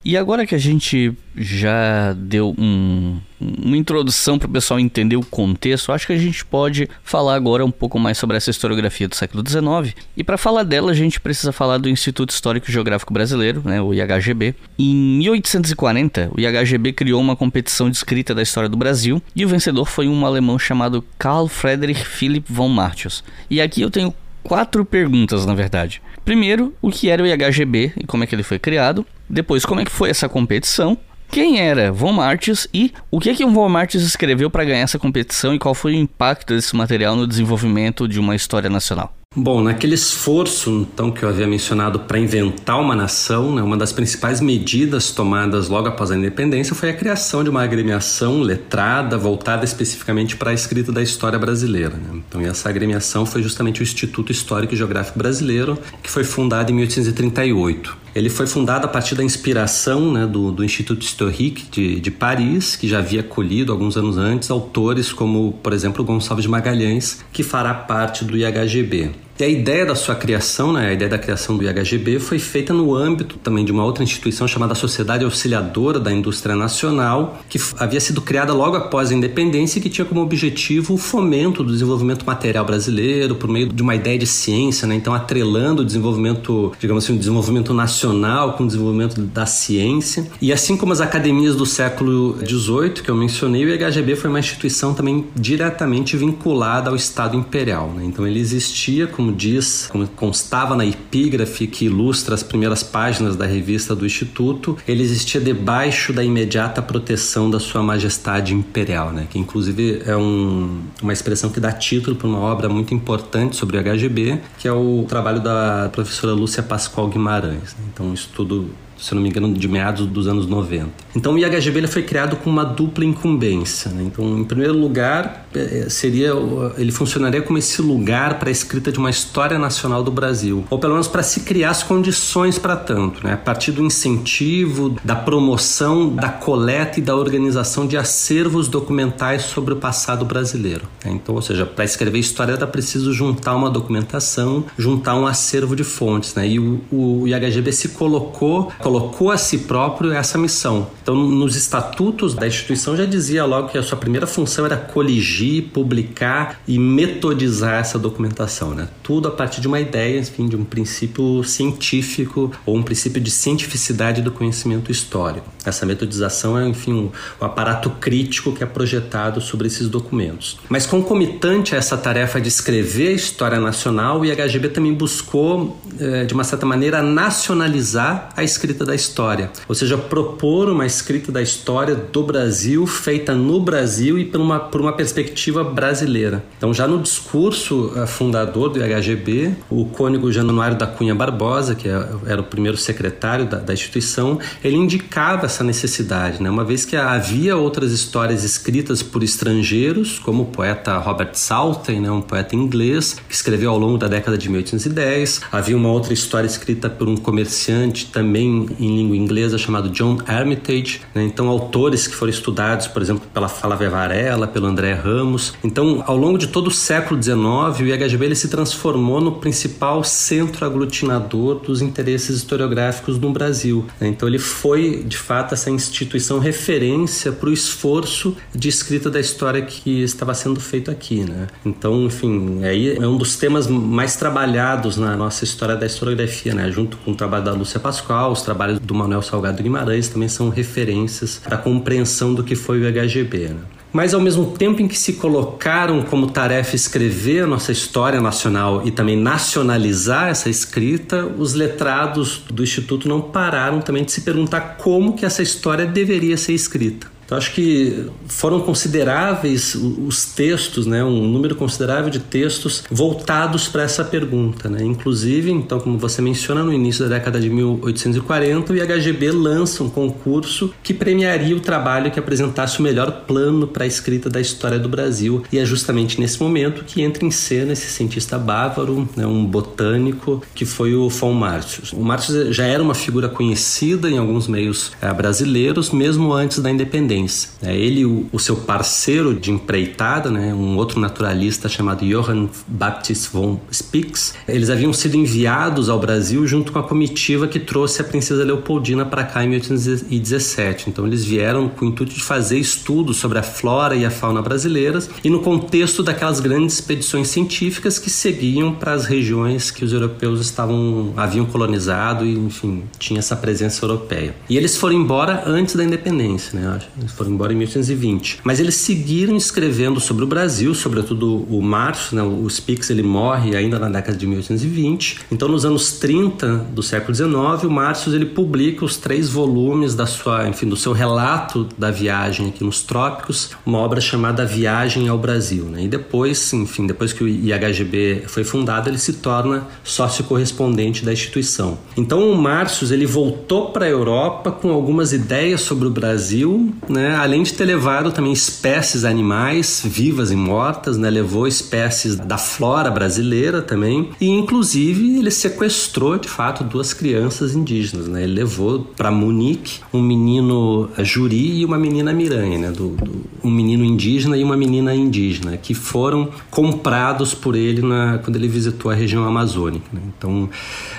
E agora que a gente já deu um, uma introdução para o pessoal entender o contexto, acho que a gente pode falar agora um pouco mais sobre essa historiografia do século XIX. E para falar dela, a gente precisa falar do Instituto Histórico Geográfico Brasileiro, né, o IHGB. Em 1840, o IHGB criou uma competição de escrita da história do Brasil e o vencedor foi um alemão chamado Carl Friedrich Philipp von Martius. E aqui eu tenho quatro perguntas, na verdade. Primeiro, o que era o IHGB e como é que ele foi criado. Depois, como é que foi essa competição. Quem era Von Martius e o que é que o Von Martius escreveu para ganhar essa competição e qual foi o impacto desse material no desenvolvimento de uma história nacional? Bom, naquele esforço então que eu havia mencionado para inventar uma nação, né, uma das principais medidas tomadas logo após a independência foi a criação de uma agremiação letrada voltada especificamente para a escrita da história brasileira. Né? Então, essa agremiação foi justamente o Instituto Histórico e Geográfico Brasileiro, que foi fundado em 1838. Ele foi fundado a partir da inspiração né, do, do Instituto Historique de, de Paris, que já havia acolhido alguns anos antes autores como, por exemplo, Gonçalves de Magalhães, que fará parte do IHGB. E a ideia da sua criação, né, a ideia da criação do IHGB, foi feita no âmbito também de uma outra instituição chamada Sociedade Auxiliadora da Indústria Nacional, que havia sido criada logo após a independência e que tinha como objetivo o fomento do desenvolvimento material brasileiro por meio de uma ideia de ciência, né, então atrelando o desenvolvimento, digamos assim, o desenvolvimento nacional com o desenvolvimento da ciência. E assim como as academias do século XVIII que eu mencionei, o IHGB foi uma instituição também diretamente vinculada ao Estado Imperial. Né, então ele existia como como diz, como constava na epígrafe que ilustra as primeiras páginas da revista do Instituto, ele existia debaixo da imediata proteção da Sua Majestade Imperial, né? que inclusive é um, uma expressão que dá título para uma obra muito importante sobre o HGB, que é o trabalho da professora Lúcia Pascoal Guimarães. Né? Então, um estudo se não me engano, de meados dos anos 90. Então o IHGB ele foi criado com uma dupla incumbência. Né? Então, em primeiro lugar, é, seria ele funcionaria como esse lugar para a escrita de uma história nacional do Brasil, ou pelo menos para se criar as condições para tanto, né? a partir do incentivo, da promoção, da coleta e da organização de acervos documentais sobre o passado brasileiro. Né? Então, ou seja, para escrever história era preciso juntar uma documentação, juntar um acervo de fontes, né? E o, o IHGB se colocou colocou a si próprio essa missão. Então, nos estatutos da instituição já dizia logo que a sua primeira função era coligir, publicar e metodizar essa documentação, né? Tudo a partir de uma ideia, enfim, de um princípio científico ou um princípio de cientificidade do conhecimento histórico. Essa metodização é, enfim, o um, um aparato crítico que é projetado sobre esses documentos. Mas concomitante a essa tarefa de escrever a história nacional, o IHGB também buscou, eh, de uma certa maneira, nacionalizar a escrita escrita da história, ou seja, propor uma escrita da história do Brasil feita no Brasil e por uma, por uma perspectiva brasileira. Então, já no discurso uh, fundador do IHGB, o cônego Januário da Cunha Barbosa, que é, era o primeiro secretário da, da instituição, ele indicava essa necessidade, né? uma vez que havia outras histórias escritas por estrangeiros, como o poeta Robert Salten, né? um poeta inglês, que escreveu ao longo da década de 1810. Havia uma outra história escrita por um comerciante também em língua inglesa chamado John Armitage. Né? Então, autores que foram estudados, por exemplo, pela Flávia Varela, pelo André Ramos. Então, ao longo de todo o século XIX, o IHGB ele se transformou no principal centro aglutinador dos interesses historiográficos no Brasil. Né? Então, ele foi, de fato, essa instituição referência para o esforço de escrita da história que estava sendo feito aqui. Né? Então, enfim, aí é um dos temas mais trabalhados na nossa história da historiografia, né? junto com o trabalho da Lúcia Pascoal, os trabalhos do Manuel Salgado Guimarães também são referências para a compreensão do que foi o IHGB. Né? Mas ao mesmo tempo em que se colocaram como tarefa escrever a nossa história nacional e também nacionalizar essa escrita, os letrados do Instituto não pararam também de se perguntar como que essa história deveria ser escrita. Então, acho que foram consideráveis os textos, né, um número considerável de textos voltados para essa pergunta. Né? Inclusive, então, como você menciona, no início da década de 1840, o IHGB lança um concurso que premiaria o trabalho que apresentasse o melhor plano para a escrita da história do Brasil. E é justamente nesse momento que entra em cena esse cientista bávaro, né, um botânico, que foi o von Martius. O Martius já era uma figura conhecida em alguns meios é, brasileiros, mesmo antes da independência. É, ele o, o, seu parceiro de empreitada, né, um outro naturalista chamado Johann Baptist von Spix, eles haviam sido enviados ao Brasil junto com a comitiva que trouxe a princesa Leopoldina para cá em 1817. Então eles vieram com o intuito de fazer estudos sobre a flora e a fauna brasileiras e no contexto daquelas grandes expedições científicas que seguiam para as regiões que os europeus estavam haviam colonizado e enfim tinha essa presença europeia. E eles foram embora antes da independência, né? Eles foram embora em 1820. Mas eles seguiram escrevendo sobre o Brasil, sobretudo o Márcio, né, o Spix, ele morre ainda na década de 1820. Então, nos anos 30 do século XIX, o Márcio ele publica os três volumes da sua, enfim, do seu relato da viagem aqui nos trópicos, uma obra chamada Viagem ao Brasil. Né? E depois, enfim, depois que o IHGB foi fundado, ele se torna sócio correspondente da instituição. Então, o Márcio ele voltou para a Europa com algumas ideias sobre o Brasil, né? Além de ter levado também espécies animais vivas e mortas, né? levou espécies da flora brasileira também, e inclusive ele sequestrou de fato duas crianças indígenas. Né? Ele levou para Munique um menino juri e uma menina miranha, né? Do, do, um menino indígena e uma menina indígena, que foram comprados por ele na, quando ele visitou a região amazônica. Né? Então,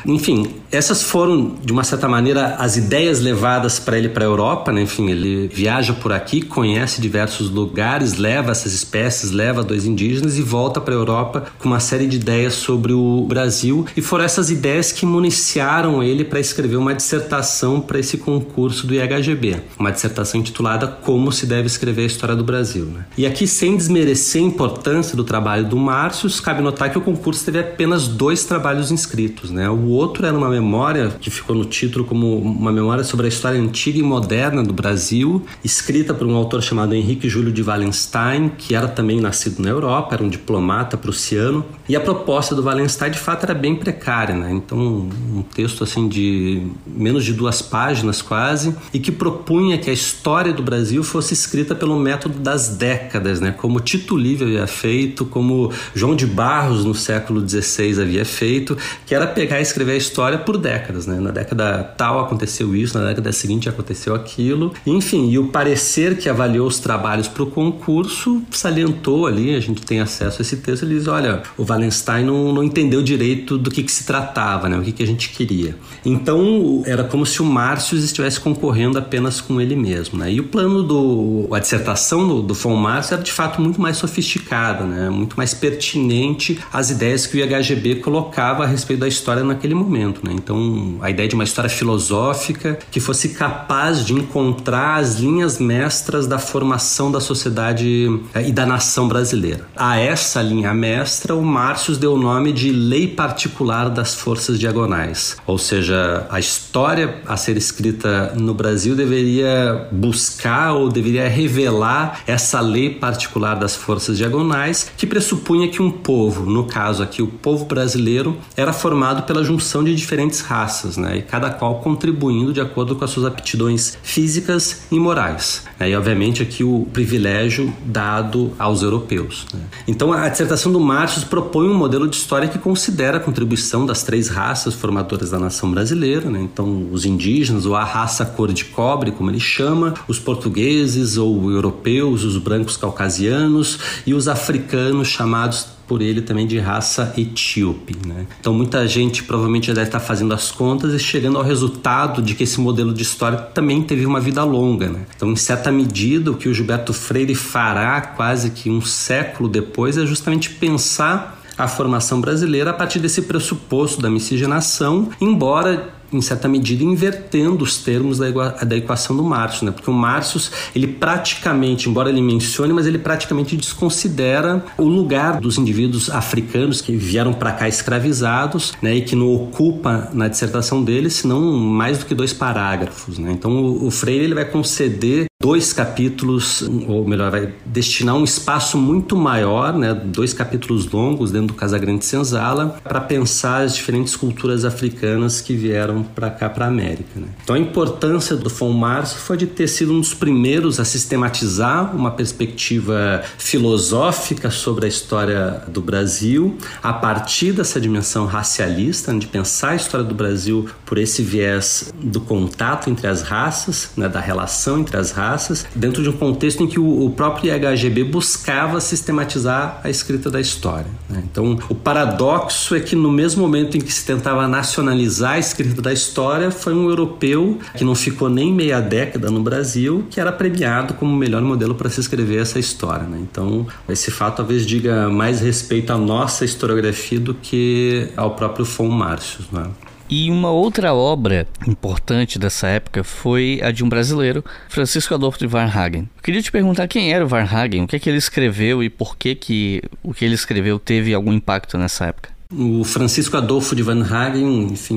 enfim, essas foram de uma certa maneira as ideias levadas para ele para a Europa. Né? Enfim, ele viaja viaja por aqui, conhece diversos lugares, leva essas espécies, leva dois indígenas e volta para a Europa com uma série de ideias sobre o Brasil. E foram essas ideias que municiaram ele para escrever uma dissertação para esse concurso do IHGB, uma dissertação intitulada Como se deve escrever a história do Brasil. Né? E aqui, sem desmerecer a importância do trabalho do Márcio, cabe notar que o concurso teve apenas dois trabalhos inscritos. Né? O outro era uma memória que ficou no título como uma memória sobre a história antiga e moderna do Brasil escrita por um autor chamado Henrique Júlio de Wallenstein, que era também nascido na Europa, era um diplomata prussiano. E a proposta do Wallenstein, de fato, era bem precária, né? Então, um texto assim de menos de duas páginas quase, e que propunha que a história do Brasil fosse escrita pelo método das décadas, né? Como Tito Livre havia feito, como João de Barros no século XVI havia feito, que era pegar e escrever a história por décadas, né? Na década tal aconteceu isso, na década seguinte aconteceu aquilo, enfim, e o parecer que avaliou os trabalhos para o concurso salientou ali, a gente tem acesso a esse texto, ele diz, olha, o Wallenstein não, não entendeu direito do que, que se tratava, né, o que, que a gente queria. Então, era como se o Márcio estivesse concorrendo apenas com ele mesmo. Né? E o plano do... a dissertação do, do von Márcio era de fato muito mais sofisticada, né? muito mais pertinente às ideias que o IHGB colocava a respeito da história naquele momento. Né? Então, a ideia de uma história filosófica que fosse capaz de encontrar as linhas linhas mestras da formação da sociedade eh, e da nação brasileira. A essa linha mestra, o Márcios deu o nome de Lei Particular das Forças Diagonais, ou seja, a história a ser escrita no Brasil deveria buscar ou deveria revelar essa lei particular das forças diagonais que pressupunha que um povo, no caso aqui o povo brasileiro, era formado pela junção de diferentes raças, né? E cada qual contribuindo de acordo com as suas aptidões físicas e morais. Né? E obviamente aqui o privilégio dado aos europeus. Né? Então a dissertação do Márcio propõe um modelo de história que considera a contribuição das três raças formadoras da nação brasileira, né? então os indígenas ou a raça cor de cobre, como ele chama, os portugueses ou europeus, os brancos caucasianos e os africanos chamados por ele também de raça etíope. Né? Então muita gente provavelmente já deve estar fazendo as contas e chegando ao resultado de que esse modelo de história também teve uma vida longa. Né? Então, em certa medida, o que o Gilberto Freire fará quase que um século depois é justamente pensar a formação brasileira a partir desse pressuposto da miscigenação, embora em certa medida invertendo os termos da, equação do Marx, né? Porque o Marx, ele praticamente, embora ele mencione, mas ele praticamente desconsidera o lugar dos indivíduos africanos que vieram para cá escravizados, né? E que não ocupa na dissertação dele, senão mais do que dois parágrafos, né? Então o Freire ele vai conceder dois capítulos, ou melhor, vai destinar um espaço muito maior, né, dois capítulos longos dentro do Casagrande Senzala, para pensar as diferentes culturas africanas que vieram para cá, para a América. Né. Então a importância do Fon Março foi de ter sido um dos primeiros a sistematizar uma perspectiva filosófica sobre a história do Brasil, a partir dessa dimensão racialista, né, de pensar a história do Brasil por esse viés do contato entre as raças, né, da relação entre as raças, raças, dentro de um contexto em que o, próprio IHGB buscava sistematizar a escrita da história. Né? Então, o paradoxo é que no mesmo momento em que se tentava nacionalizar a escrita da história, foi um europeu que não ficou nem meia década no Brasil que era premiado como o melhor modelo para se escrever essa história. Né? Então, esse fato talvez diga mais respeito à nossa historiografia do que ao próprio Fon Márcio. Né? E uma outra obra importante dessa época foi a de um brasileiro, Francisco Adolfo de Varnhagen. Eu queria te perguntar quem era o Varnhagen, o que é que ele escreveu e por que, que o que ele escreveu teve algum impacto nessa época. O Francisco Adolfo de Van Hagen, enfim,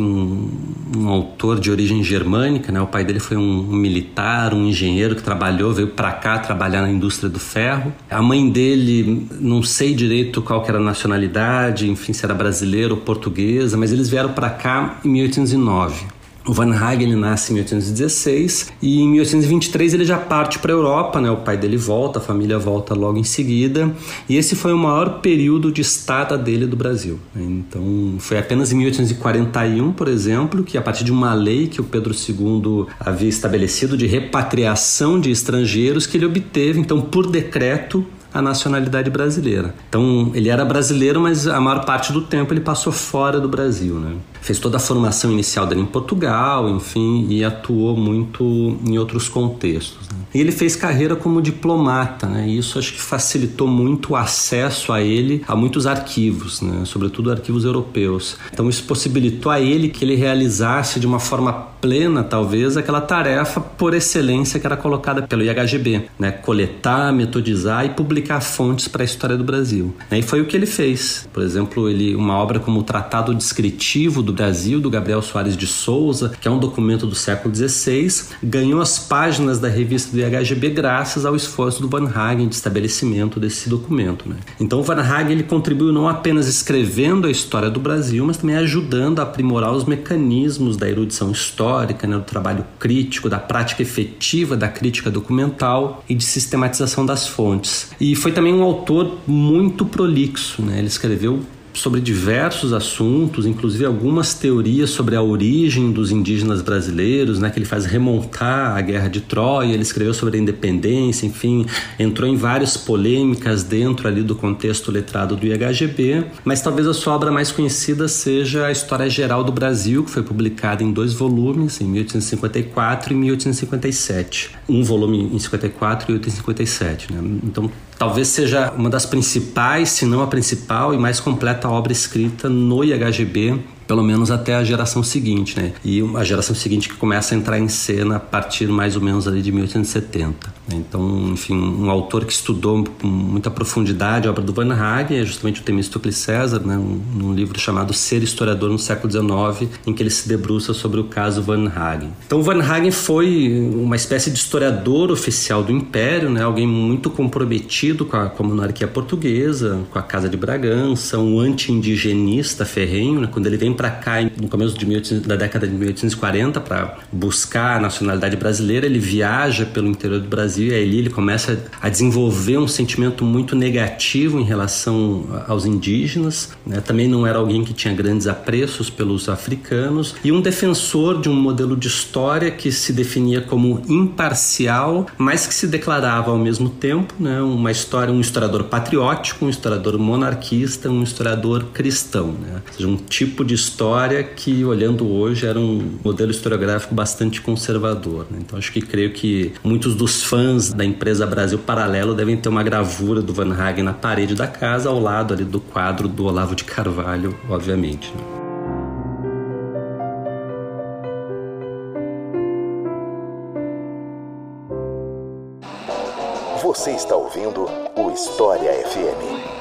um, autor de origem germânica, né? O pai dele foi um, um militar, um engenheiro que trabalhou, veio para cá trabalhar na indústria do ferro. A mãe dele, não sei direito qual era a nacionalidade, enfim, se era brasileira ou portuguesa, mas eles vieram para cá em 1809. O Van Hagen nasce em 1816 e em 1823 ele já parte para a Europa, né? O pai dele volta, a família volta logo em seguida e esse foi o maior período de estada dele do Brasil. Né? Então foi apenas em 1841, por exemplo, que a partir de uma lei que o Pedro II havia estabelecido de repatriação de estrangeiros que ele obteve, então por decreto a nacionalidade brasileira. Então, ele era brasileiro, mas a maior parte do tempo ele passou fora do Brasil, né? Fez toda a formação inicial dele em Portugal, enfim, e atuou muito em outros contextos. Né? E ele fez carreira como diplomata, né? E isso acho que facilitou muito o acesso a ele a muitos arquivos, né? Sobretudo arquivos europeus. Então, isso possibilitou a ele que ele realizasse de uma forma plena, talvez, aquela tarefa por excelência que era colocada pelo IHGB, né? Coletar, metodizar e publicar fontes para a história do Brasil. Né? E foi o que ele fez. Por exemplo, ele uma obra como o Tratado Descritivo do Brasil, do Gabriel Soares de Souza, que é um documento do século XVI, ganhou as páginas da revista do IHGB graças ao esforço do Van Hagen de estabelecimento desse documento. Né? Então, o Van Hagen ele contribuiu não apenas escrevendo a história do Brasil, mas também ajudando a aprimorar os mecanismos da erudição histórica histórica, né, do trabalho crítico, da prática efetiva da crítica documental e de sistematização das fontes. E foi também um autor muito prolixo, né? Ele escreveu sobre diversos assuntos, inclusive algumas teorias sobre a origem dos indígenas brasileiros, né, que ele faz remontar a Guerra de Troia, ele escreveu sobre a independência, enfim, entrou em várias polêmicas dentro ali do contexto letrado do IHGB, mas talvez a sua obra mais conhecida seja a História Geral do Brasil, que foi publicada em dois volumes, em 1854 e 1857. Um volume em 54 e outro em 57, né? Então, talvez seja uma das principais, se não a principal e mais completa obra escrita no IHGB pelo menos até a geração seguinte, né? E a geração seguinte que começa a entrar em cena a partir mais ou menos ali de 1870. Então, enfim, um autor que estudou com muita profundidade a obra do Van Hagen é justamente o Temístocles César, né? Um, um livro chamado Ser Historiador no século XIX, em que ele se debruça sobre o caso Van Hagen. Então, Van Hagen foi uma espécie de historiador oficial do Império, né? Alguém muito comprometido com a, com a monarquia portuguesa, com a Casa de Bragança, um anti-indigenista ferrenho, né? Quando ele vem para cá no começo de 1800, da década de 1840 para buscar a nacionalidade brasileira, ele viaja pelo interior do Brasil e aí ele começa a desenvolver um sentimento muito negativo em relação aos indígenas. Né? Também não era alguém que tinha grandes apreços pelos africanos e um defensor de um modelo de história que se definia como imparcial, mas que se declarava ao mesmo tempo né? uma história, um historiador patriótico, um historiador monarquista, um historiador cristão. Né? Ou seja, um tipo de história que, olhando hoje, era um modelo historiográfico bastante conservador. Né? Então, acho que creio que muitos dos fãs da empresa Brasil Paralelo devem ter uma gravura do Van Hagen na parede da casa, ao lado ali do quadro do Olavo de Carvalho, obviamente. Né? Você está ouvindo o História FM.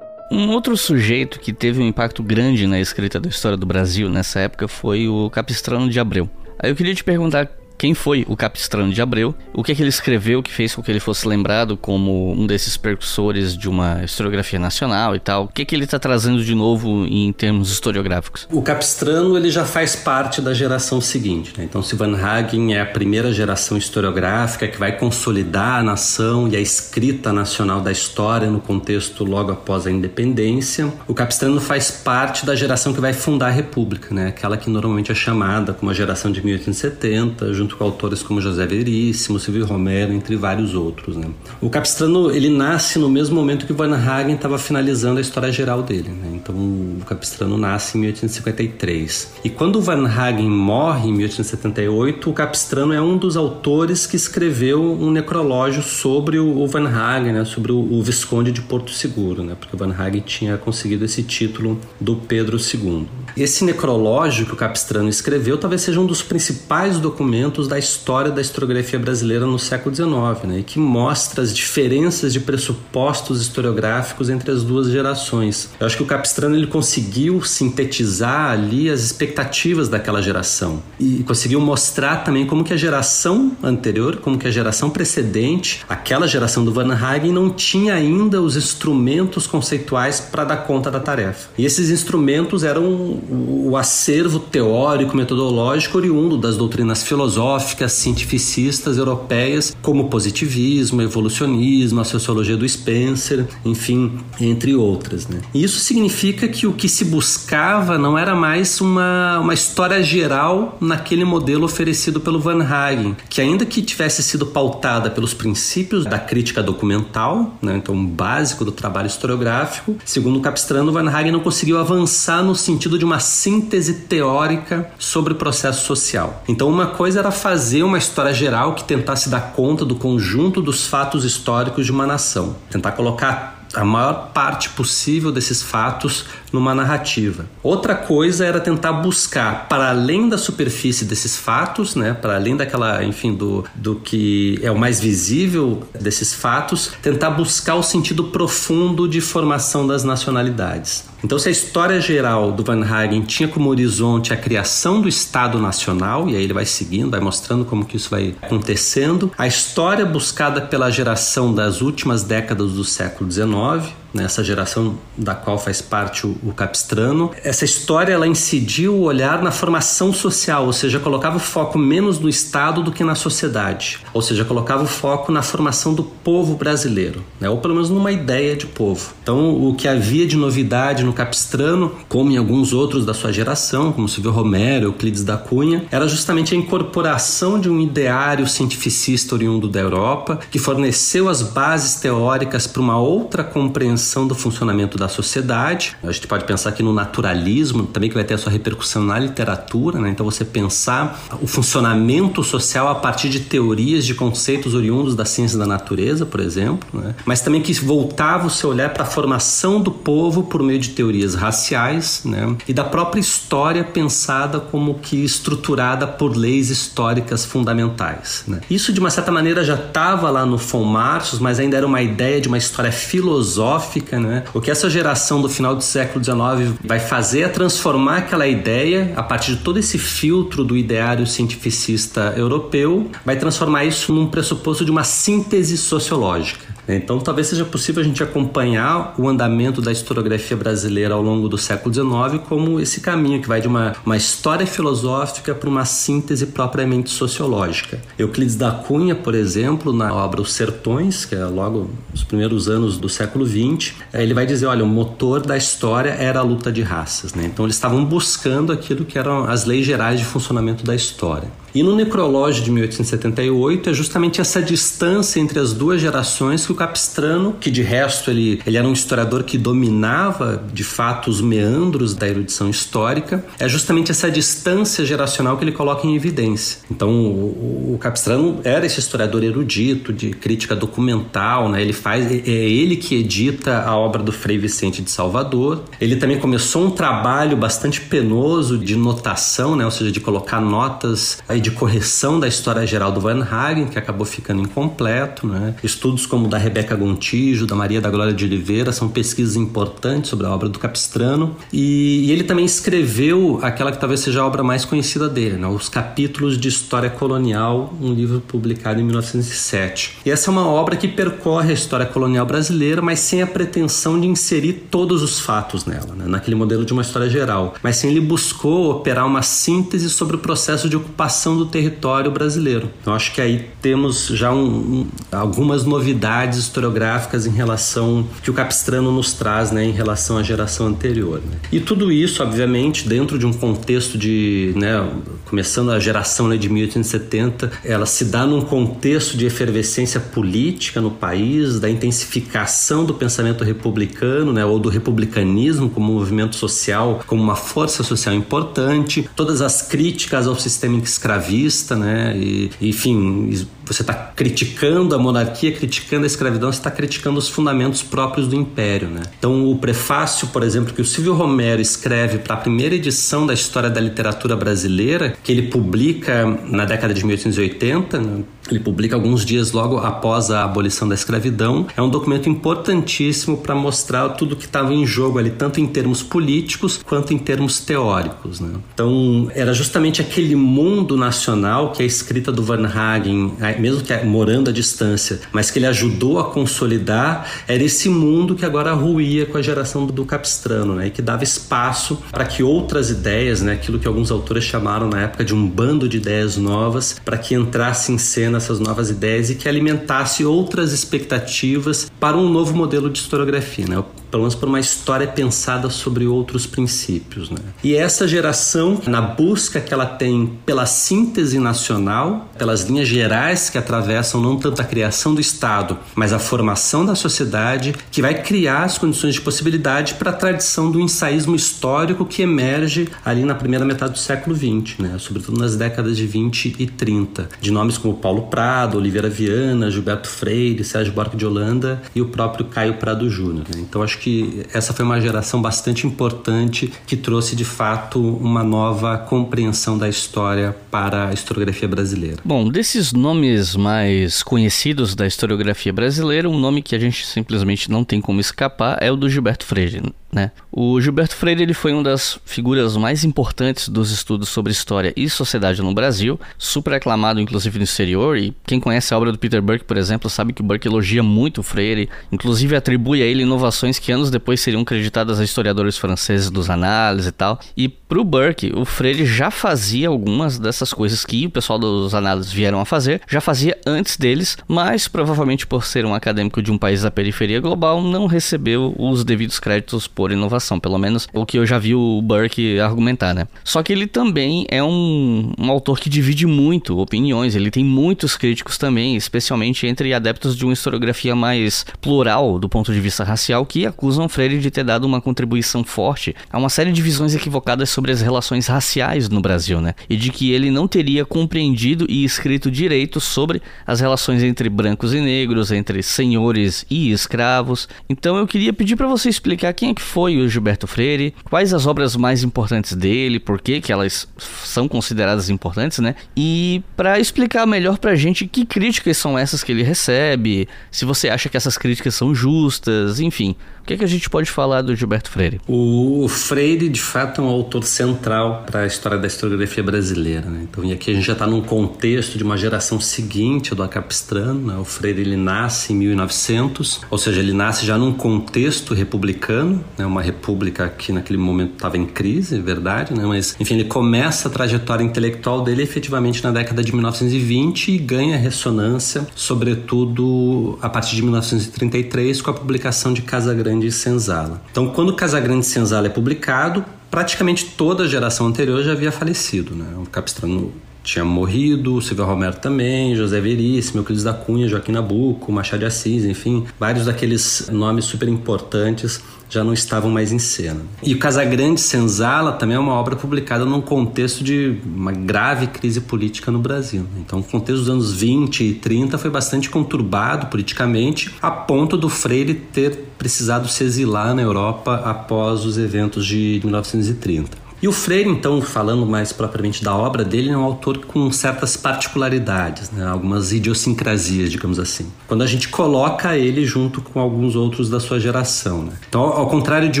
Um outro sujeito que teve um impacto grande na escrita da história do Brasil nessa época foi o Capistrano de Abreu. Aí eu queria te perguntar quem foi o Capistrano de Abreu, o que, é que ele escreveu que fez com que ele fosse lembrado como um desses percussores de uma historiografia nacional e tal. O que, é que ele está trazendo de novo em termos historiográficos? O Capistrano ele já faz parte da geração seguinte. Né? Então, Van Hagen é a primeira geração historiográfica que vai consolidar a nação e a escrita nacional da história no contexto logo após a independência. O Capistrano faz parte da geração que vai fundar a República, né? aquela que normalmente é chamada como a geração de 1870, junto junto com autores como José Veríssimo, Silvio Romero, entre vários outros. Né? O Capistrano ele nasce no mesmo momento que Van Hagen estava finalizando a história geral dele. Né? Então o Capistrano nasce em 1853. E quando Van Hagen morre em 1878, o Capistrano é um dos autores que escreveu um necrológio sobre o Van Hagen, né? sobre o, Visconde de Porto Seguro, né? porque o Van Hagen tinha conseguido esse título do Pedro II. Esse necrológio que o Capistrano escreveu talvez seja um dos principais documentos da história da historiografia brasileira no século XIX, né, e que mostra as diferenças de pressupostos historiográficos entre as duas gerações. Eu acho que o Capistrano ele conseguiu sintetizar ali as expectativas daquela geração e conseguiu mostrar também como que a geração anterior, como que a geração precedente, aquela geração do Van Hagen não tinha ainda os instrumentos conceituais para dar conta da tarefa. E esses instrumentos eram o acervo teórico metodológico oriundo das doutrinas filosóficas filosóficas cientificistas europeias, como positivismo, evolucionismo, a sociologia do Spencer, enfim, entre outras. Né? E isso significa que o que se buscava não era mais uma, uma história geral naquele modelo oferecido pelo Van Hagen, que ainda que tivesse sido pautada pelos princípios da crítica documental, né? então básico do trabalho historiográfico, segundo Capistrano, Van Hagen não conseguiu avançar no sentido de uma síntese teórica sobre o processo social. Então uma coisa era fazer uma história geral que tentasse dar conta do conjunto dos fatos históricos de uma nação, tentar colocar a maior parte possível desses fatos numa narrativa. Outra coisa era tentar buscar, para além da superfície desses fatos, né, para além daquela, enfim, do, do que é o mais visível desses fatos, tentar buscar o sentido profundo de formação das nacionalidades. Então, se a história geral do Van Hagen tinha como horizonte a criação do Estado Nacional, e aí ele vai seguindo, vai mostrando como que isso vai acontecendo, a história buscada pela geração das últimas décadas do século XIX, nessa geração da qual faz parte o, o, Capistrano. Essa história ela incidiu o olhar na formação social, ou seja, colocava o foco menos no Estado do que na sociedade, ou seja, colocava o foco na formação do povo brasileiro, né? ou pelo menos numa ideia de povo. Então, o que havia de novidade no Capistrano, como em alguns outros da sua geração, como Silvio Romero, Euclides da Cunha, era justamente a incorporação de um ideário cientificista oriundo da Europa, que forneceu as bases teóricas para uma outra compreensão compreensão do funcionamento da sociedade. A gente pode pensar aqui no naturalismo, também que vai ter a sua repercussão na literatura, né? Então você pensar o funcionamento social a partir de teorias, de conceitos oriundos da ciência da natureza, por exemplo, né? mas também que voltava o seu olhar para a formação do povo por meio de teorias raciais né? e da própria história pensada como que estruturada por leis históricas fundamentais. Né? Isso, de uma certa maneira, já estava lá no Von Marços, mas ainda era uma ideia de uma história filosófica. Né? O que essa geração do final do século XIX vai fazer é transformar aquela ideia, a partir de todo esse filtro do ideário cientificista europeu, vai transformar isso num pressuposto de uma síntese sociológica. Então, talvez seja possível a gente acompanhar o andamento da historiografia brasileira ao longo do século XIX como esse caminho que vai de uma, uma história filosófica para uma síntese propriamente sociológica. Euclides da Cunha, por exemplo, na obra Os Sertões, que é logo nos primeiros anos do século XX, eh, ele vai dizer: olha, o motor da história era a luta de raças. Né? Então, eles estavam buscando aquilo que eram as leis gerais de funcionamento da história. E no Necrológio de 1878 é justamente essa distância entre as duas gerações que o Capistrano, que de resto ele, ele era um historiador que dominava de fato os meandros da erudição histórica, é justamente essa distância geracional que ele coloca em evidência. Então o, o Capistrano era esse historiador erudito de crítica documental, né? ele faz, é, é ele que edita a obra do Frei Vicente de Salvador. Ele também começou um trabalho bastante penoso de notação, né? ou seja, de colocar notas aí de correção da história geral do Van Hagen, que acabou ficando incompleto. Né? Estudos como da Rebeca Gontijo, da Maria da Glória de Oliveira, são pesquisas importantes sobre a obra do Capistrano. E, e ele também escreveu aquela que talvez seja a obra mais conhecida dele, né? Os Capítulos de História Colonial, um livro publicado em 1907. E essa é uma obra que percorre a história colonial brasileira, mas sem a pretensão de inserir todos os fatos nela, né? naquele modelo de uma história geral. Mas sim, ele buscou operar uma síntese sobre o processo de ocupação do território brasileiro. Então acho que aí temos já um, um, algumas novidades historiográficas em relação que o Capistrano nos traz, né, em relação à geração anterior. Né? E tudo isso, obviamente, dentro de um contexto de, né, começando a geração né, de 1870, ela se dá num contexto de efervescência política no país, da intensificação do pensamento republicano, né, ou do republicanismo como movimento social, como uma força social importante, todas as críticas ao sistema escravista escravista, né? E, enfim, você está criticando a monarquia, criticando a escravidão, você está criticando os fundamentos próprios do império, né? Então, o prefácio, por exemplo, que o Silvio Romero escreve para a primeira edição da história da literatura brasileira, que ele publica na década de 1880, né? ele publica alguns dias logo após a abolição da escravidão. É um documento importantíssimo para mostrar tudo que estava em jogo ali, tanto em termos políticos quanto em termos teóricos. Né? Então, era justamente aquele mundo nacional que a escrita do Van Hagen, mesmo que morando à distância, mas que ele ajudou a consolidar, era esse mundo que agora ruía com a geração do Capistrano, né? E que dava espaço para que outras ideias, né? Aquilo que alguns autores chamaram na época de um bando de ideias novas, para que entrasse em cena essas novas ideias e que alimentasse outras expectativas para um novo modelo de historiografia, né? Pelo menos por uma história pensada sobre outros princípios. Né? E essa geração, na busca que ela tem pela síntese nacional, pelas linhas gerais que atravessam não tanto a criação do Estado, mas a formação da sociedade, que vai criar as condições de possibilidade para a tradição do ensaísmo histórico que emerge ali na primeira metade do século XX, né? sobretudo nas décadas de 20 e 30, de nomes como Paulo Prado, Oliveira Viana, Gilberto Freire, Sérgio Buarque de Holanda e o próprio Caio Prado Júnior. Né? Então acho que essa foi uma geração bastante importante que trouxe de fato uma nova compreensão da história para a historiografia brasileira. Bom, desses nomes mais conhecidos da historiografia brasileira, um nome que a gente simplesmente não tem como escapar é o do Gilberto Freire. Né? O Gilberto Freire ele foi uma das figuras mais importantes dos estudos sobre história e sociedade no Brasil, super aclamado inclusive no exterior, e quem conhece a obra do Peter Burke, por exemplo, sabe que o Burke elogia muito o Freire, inclusive atribui a ele inovações que anos depois seriam creditadas a historiadores franceses dos análises e tal. E pro Burke, o Freire já fazia algumas dessas coisas que o pessoal dos análises vieram a fazer, já fazia antes deles, mas provavelmente por ser um acadêmico de um país da periferia global, não recebeu os devidos créditos propor inovação, pelo menos o que eu já vi o Burke argumentar, né? Só que ele também é um, um autor que divide muito opiniões, ele tem muitos críticos também, especialmente entre adeptos de uma historiografia mais plural do ponto de vista racial, que acusam Freire de ter dado uma contribuição forte a uma série de visões equivocadas sobre as relações raciais no Brasil, né? E de que ele não teria compreendido e escrito direito sobre as relações entre brancos e negros, entre senhores e escravos. Então eu queria pedir para você explicar quem é que foi o Gilberto Freire, quais as obras mais importantes dele, por que que elas são consideradas importantes, né? E para explicar melhor pra gente que críticas são essas que ele recebe, se você acha que essas críticas são justas, enfim que, que a gente pode falar do Gilberto Freire? O Freire, de fato, é um autor central para a história da historiografia brasileira. Né? Então, e aqui a gente já está num contexto de uma geração seguinte do Acapistrano. Né? O Freire ele nasce em 1900, ou seja, ele nasce já num contexto republicano, né? uma república que naquele momento estava em crise, é verdade, né? mas enfim, ele começa a trajetória intelectual dele efetivamente na década de 1920 e ganha ressonância, sobretudo a partir de 1933, com a publicação de Casa Grande Casagrande Senzala. Então, quando Casagrande Senzala é publicado, praticamente toda a geração anterior já havia falecido. Né? O Capistrano tinha morrido, Silvio Romero também, José Veríssimo, Euclides da Cunha, Joaquim Nabuco, Machado de Assis, enfim, vários daqueles nomes super importantes já não estavam mais em cena. E o Casagrande Senzala também é uma obra publicada num contexto de uma grave crise política no Brasil. Então, o contexto dos anos 20 e 30 foi bastante conturbado politicamente, a ponto do Freire ter precisado se exilar na Europa após os eventos de 1930. E o Freire, então, falando mais propriamente da obra dele, é um autor com certas particularidades, né? algumas idiosincrasias, digamos assim. Quando a gente coloca ele junto com alguns outros da sua geração. Né? Então, ao contrário de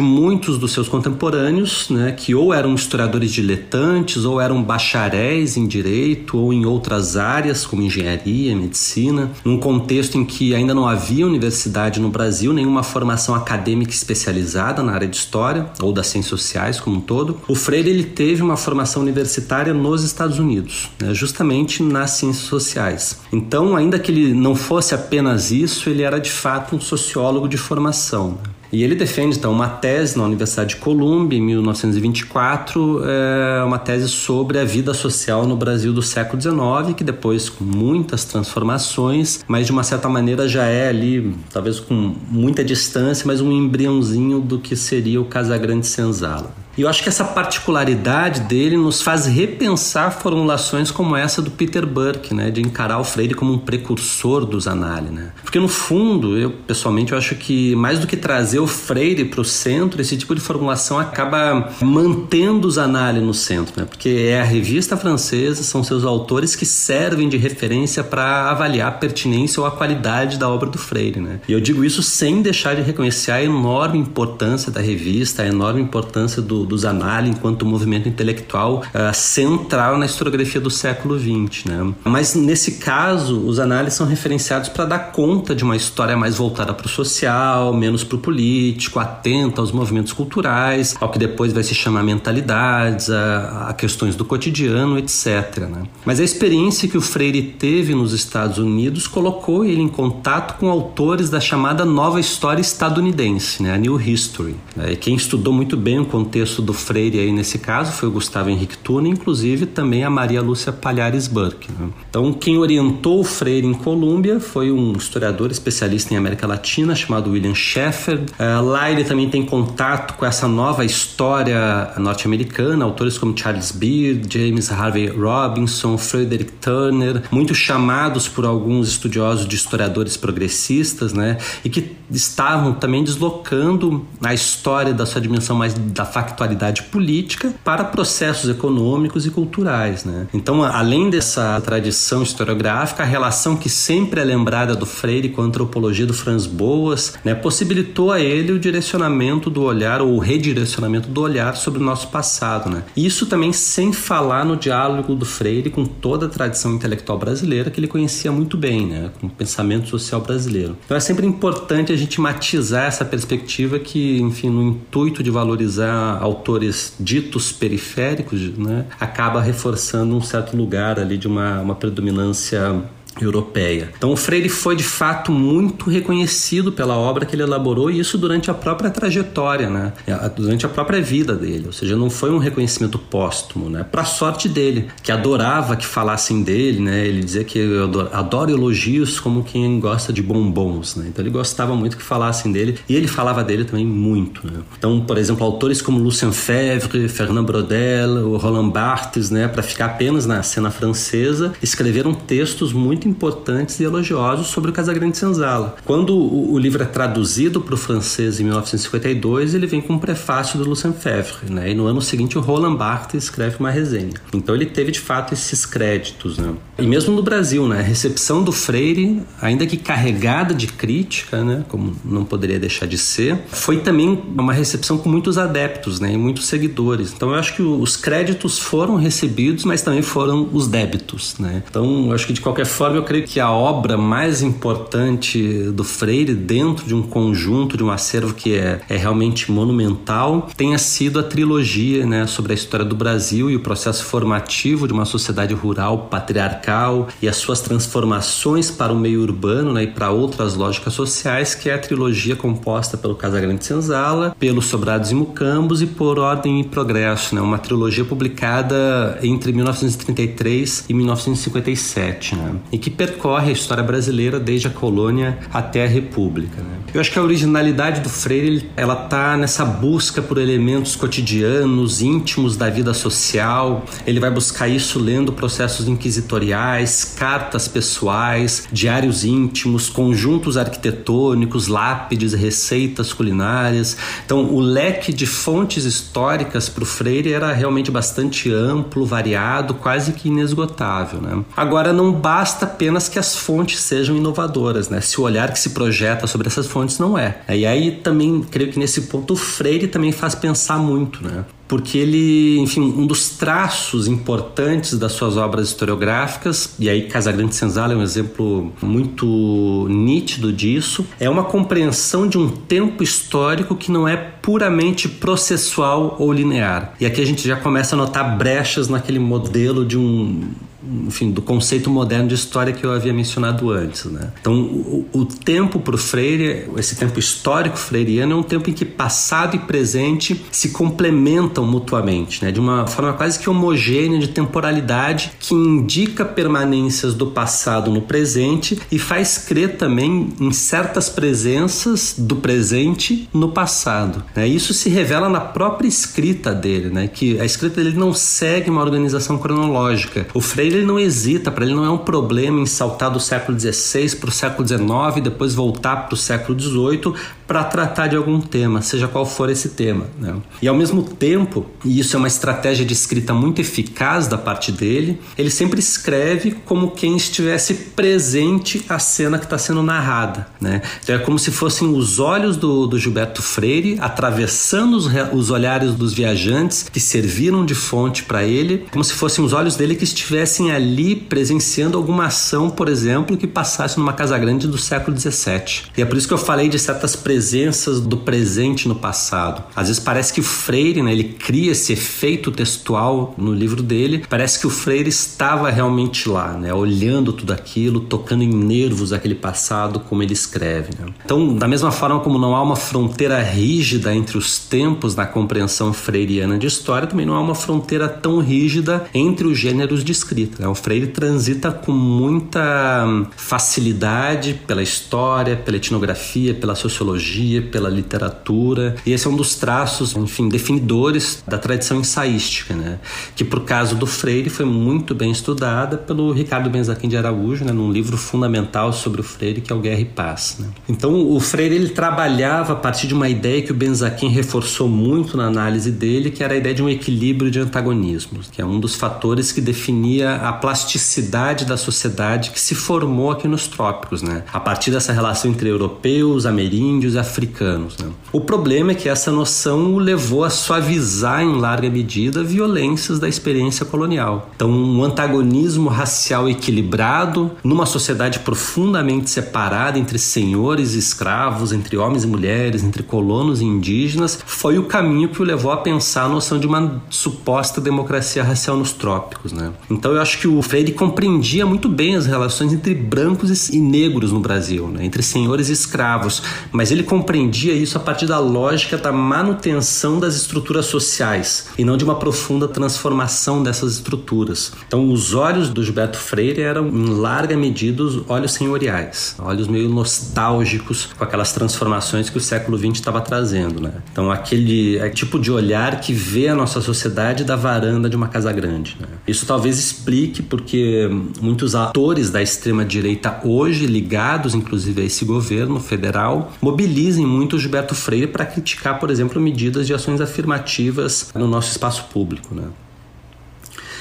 muitos dos seus contemporâneos, né, que ou eram historiadores diletantes, ou eram bacharéis em direito, ou em outras áreas, como engenharia, medicina, num contexto em que ainda não havia universidade no Brasil, nenhuma formação acadêmica especializada na área de história ou das ciências sociais como um todo, o Freire ele teve uma formação universitária nos Estados Unidos, né, justamente nas ciências sociais. Então, ainda que ele não fosse apenas isso, ele era de fato um sociólogo de formação. E ele defende então uma tese na Universidade de Columbia em 1924, é uma tese sobre a vida social no Brasil do século XIX, que depois com muitas transformações, mas de uma certa maneira já é ali, talvez com muita distância, mas um embriãozinho do que seria o Casagrande Senzala. E eu acho que essa particularidade dele nos faz repensar formulações como essa do Peter Burke, né, de encarar o Freire como um precursor dos análises, né? Porque no fundo, eu pessoalmente eu acho que mais do que trazer o Freire para o centro, esse tipo de formulação acaba mantendo os análises no centro, né? Porque é a revista francesa, são seus autores que servem de referência para avaliar a pertinência ou a qualidade da obra do Freire, né? E eu digo isso sem deixar de reconhecer a enorme importância da revista, a enorme importância do, dos análises enquanto movimento intelectual uh, central na historiografia do século XX. Né? Mas nesse caso, os análises são referenciados para dar conta de uma história mais voltada para o social, menos para o político, atenta aos movimentos culturais, ao que depois vai se chamar mentalidades, a, a questões do cotidiano, etc. Né? Mas a experiência que o Freire teve nos Estados Unidos colocou ele em contato com autores da chamada nova história estadunidense, né? a New History. Né? Quem estudou muito bem o contexto do Freire aí nesse caso foi o Gustavo Henrique Tuna, inclusive também a Maria Lúcia Palhares Burke. Né? Então, quem orientou o Freire em Colômbia foi um historiador especialista em América Latina chamado William Sheffer. Uh, lá ele também tem contato com essa nova história norte-americana, autores como Charles Beard, James Harvey Robinson, Frederick Turner, muito chamados por alguns estudiosos de historiadores progressistas, né? E que estavam também deslocando a história da sua dimensão mais da factualidade política para processos econômicos e culturais. Né? Então, além dessa tradição historiográfica, a relação que sempre é lembrada do Freire com a antropologia do Franz Boas né, possibilitou a ele o direcionamento do olhar ou o redirecionamento do olhar sobre o nosso passado. Né? Isso também sem falar no diálogo do Freire com toda a tradição intelectual brasileira que ele conhecia muito bem, né? com o pensamento social brasileiro. Então é sempre importante a gente matizar essa perspectiva que, enfim, no intuito de valorizar autores ditos periféricos, né, acaba reforçando um certo lugar ali de uma, uma predominância europeia. Então o Freire foi de fato muito reconhecido pela obra que ele elaborou e isso durante a própria trajetória, né? Durante a própria vida dele, ou seja, não foi um reconhecimento póstumo, né? Para sorte dele, que adorava que falassem dele, né? Ele dizia que adoro, adoro elogios como quem gosta de bombons, né? Então ele gostava muito que falassem dele e ele falava dele também muito, né? Então, por exemplo, autores como Lucien Febvre, Fernand Brodel, Roland Barthes, né, para ficar apenas na cena francesa, escreveram textos muito importantes e elogiosos sobre o Casagrande Senzala. Quando o, o livro é traduzido para o francês em 1952, ele vem com um prefácio do Lucien Febvre, né? E no ano seguinte o Roland Barthes escreve uma resenha. Então ele teve de fato esses créditos, né? E mesmo no Brasil, né, a recepção do Freire, ainda que carregada de crítica, né, como não poderia deixar de ser, foi também uma recepção com muitos adeptos, né, e muitos seguidores. Então eu acho que os créditos foram recebidos, mas também foram os débitos, né? Então eu acho que de qualquer forma eu creio que a obra mais importante do Freire dentro de um conjunto de um acervo que é, é realmente monumental tenha sido a trilogia, né, sobre a história do Brasil e o processo formativo de uma sociedade rural patriarcal e as suas transformações para o meio urbano, né, e para outras lógicas sociais, que é a trilogia composta pelo Casagrande Senzala, pelos Sobrados e Mucambos e por Ordem e Progresso, né, uma trilogia publicada entre 1933 e 1957, né, e que percorre a história brasileira desde a colônia até a República. Né. Eu acho que a originalidade do Freire ela tá nessa busca por elementos cotidianos, íntimos da vida social. Ele vai buscar isso lendo processos inquisitoriais, cartas pessoais, diários íntimos, conjuntos arquitetônicos, lápides, receitas culinárias. Então, o leque de fontes históricas para o Freire era realmente bastante amplo, variado, quase que inesgotável. Né? Agora, não basta apenas que as fontes sejam inovadoras, né? se o olhar que se projeta sobre essas fontes não é. E aí também creio que nesse ponto o Freire também faz pensar muito, né? porque ele, enfim, um dos traços importantes das suas obras historiográficas, e aí Casagrande Senzala é um exemplo muito nítido disso, é uma compreensão de um tempo histórico que não é puramente processual ou linear. E aqui a gente já começa a notar brechas naquele modelo de um enfim, do conceito moderno de história que eu havia mencionado antes. Né? Então, o, o tempo para o Freire, esse tempo histórico freiriano, é um tempo em que passado e presente se complementam mutuamente, né? de uma forma quase que homogênea de temporalidade que indica permanências do passado no presente e faz crer também em certas presenças do presente no passado. Né? Isso se revela na própria escrita dele, né? que a escrita dele não segue uma organização cronológica. O Freire ele não hesita, para ele não é um problema em saltar do século XVI para o século XIX depois voltar para o século XVIII para tratar de algum tema, seja qual for esse tema. Né? E ao mesmo tempo, e isso é uma estratégia de escrita muito eficaz da parte dele, ele sempre escreve como quem estivesse presente à cena que está sendo narrada. Né? Então é como se fossem os olhos do, do Gilberto Freire atravessando os, os olhares dos viajantes que serviram de fonte para ele, como se fossem os olhos dele que estivessem ali presenciando alguma ação, por exemplo, que passasse numa casa grande do século XVII. E é por isso que eu falei de certas presenças presenças do presente no passado. Às vezes parece que o Freire, né, ele cria esse efeito textual no livro dele, parece que o Freire estava realmente lá, né, olhando tudo aquilo, tocando em nervos aquele passado como ele escreve. Né? Então, da mesma forma como não há uma fronteira rígida entre os tempos na compreensão freiriana de história, também não há uma fronteira tão rígida entre os gêneros de escrita. Né? O Freire transita com muita facilidade pela história, pela etnografia, pela sociologia pela literatura. E esse é um dos traços, enfim, definidores da tradição ensaística, né? Que, por caso do Freire, foi muito bem estudada pelo Ricardo Benzaquim de Araújo, né? Num livro fundamental sobre o Freire, que é o Guerra e Paz. Né? Então, o Freire ele trabalhava a partir de uma ideia que o Benzaquim reforçou muito na análise dele, que era a ideia de um equilíbrio de antagonismos, que é um dos fatores que definia a plasticidade da sociedade que se formou aqui nos trópicos, né? A partir dessa relação entre europeus, ameríndios africanos. Né? O problema é que essa noção o levou a suavizar em larga medida violências da experiência colonial. Então, um antagonismo racial equilibrado numa sociedade profundamente separada entre senhores e escravos, entre homens e mulheres, entre colonos e indígenas, foi o caminho que o levou a pensar a noção de uma suposta democracia racial nos trópicos. Né? Então, eu acho acho que o Freire compreendia muito bem as relações entre brancos e negros no Brasil, né? entre senhores e escravos, mas ele compreendia isso a partir da lógica da manutenção das estruturas sociais e não de uma profunda transformação dessas estruturas. Então, os olhos do Gilberto Freire eram, em larga medida, olhos senhoriais, olhos meio nostálgicos com aquelas transformações que o século XX estava trazendo. Né? Então, aquele é tipo de olhar que vê a nossa sociedade da varanda de uma casa grande. Né? Isso talvez explique porque muitos atores da extrema-direita hoje, ligados inclusive a esse governo federal, mobilizem muito o Gilberto Freire para criticar, por exemplo, medidas de ações afirmativas no nosso espaço público. Né?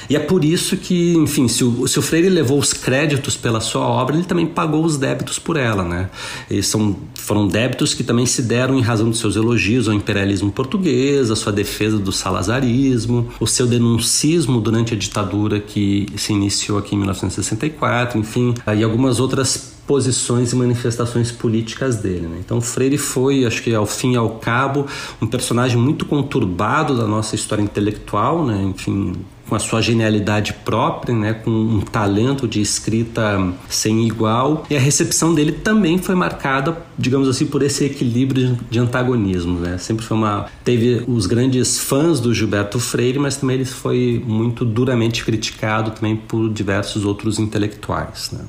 E é por isso que, enfim, se o, se o Freire levou os créditos pela sua obra, ele também pagou os débitos por ela, né? E são, foram débitos que também se deram em razão dos seus elogios ao imperialismo português, a sua defesa do salazarismo, o seu denuncismo durante a ditadura que se iniciou aqui em 1964, enfim, e algumas outras posições e manifestações políticas dele. Né? Então, Freire foi, acho que ao fim e ao cabo, um personagem muito conturbado da nossa história intelectual, né? enfim, com a sua genialidade própria, né, com um talento de escrita sem igual. E a recepção dele também foi marcada, digamos assim, por esse equilíbrio de antagonismo, né? Sempre foi uma teve os grandes fãs do Gilberto Freire, mas também ele foi muito duramente criticado também por diversos outros intelectuais, né?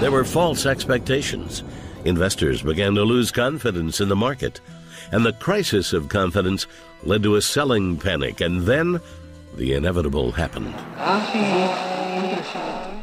There were false expectations. Investors began to lose confidence in the market. And the crisis of confidence led to a selling panic, and then the inevitable happened.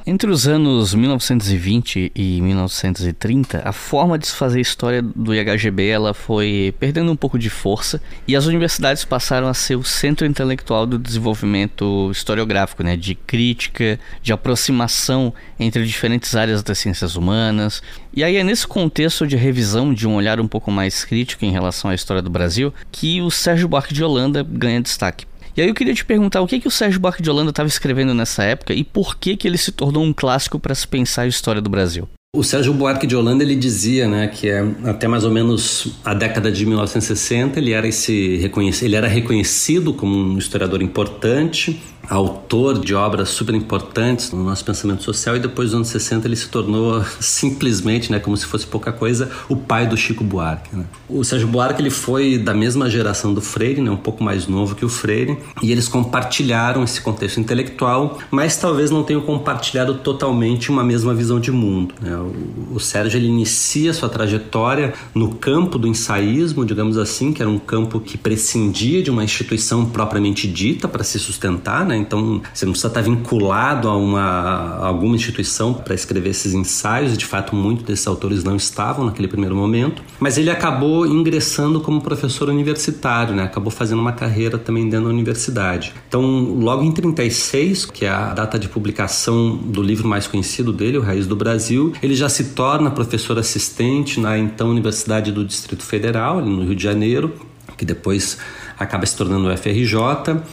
Entre os anos 1920 e 1930, a forma de se fazer história do IHGB ela foi perdendo um pouco de força e as universidades passaram a ser o centro intelectual do desenvolvimento historiográfico, né, de crítica, de aproximação entre diferentes áreas das ciências humanas. E aí é nesse contexto de revisão, de um olhar um pouco mais crítico em relação à história do Brasil, que o Sérgio Buarque de Holanda ganha destaque. E aí eu queria te perguntar o que, que o Sérgio Buarque de Holanda estava escrevendo nessa época e por que, que ele se tornou um clássico para se pensar a história do Brasil. O Sérgio Buarque de Holanda ele dizia, né, que é até mais ou menos a década de 1960 ele era esse ele era reconhecido como um historiador importante, autor de obras super importantes no nosso pensamento social e depois dos anos 60 ele se tornou simplesmente, né, como se fosse pouca coisa, o pai do Chico Buarque. Né? O Sérgio Buarque ele foi da mesma geração do Freire, né, um pouco mais novo que o Freire, e eles compartilharam esse contexto intelectual, mas talvez não tenham compartilhado totalmente uma mesma visão de mundo. Né? O, o Sérgio ele inicia sua trajetória no campo do ensaísmo, digamos assim, que era um campo que prescindia de uma instituição propriamente dita para se sustentar, né? Então você não precisa estar vinculado a, uma, a alguma instituição para escrever esses ensaios, e de fato muitos desses autores não estavam naquele primeiro momento, mas ele acabou ingressando como professor universitário, né? acabou fazendo uma carreira também dentro da universidade. Então, logo em 36, que é a data de publicação do livro mais conhecido dele, O Raiz do Brasil, ele já se torna professor assistente na então Universidade do Distrito Federal, no Rio de Janeiro, que depois acaba se tornando o FRJ,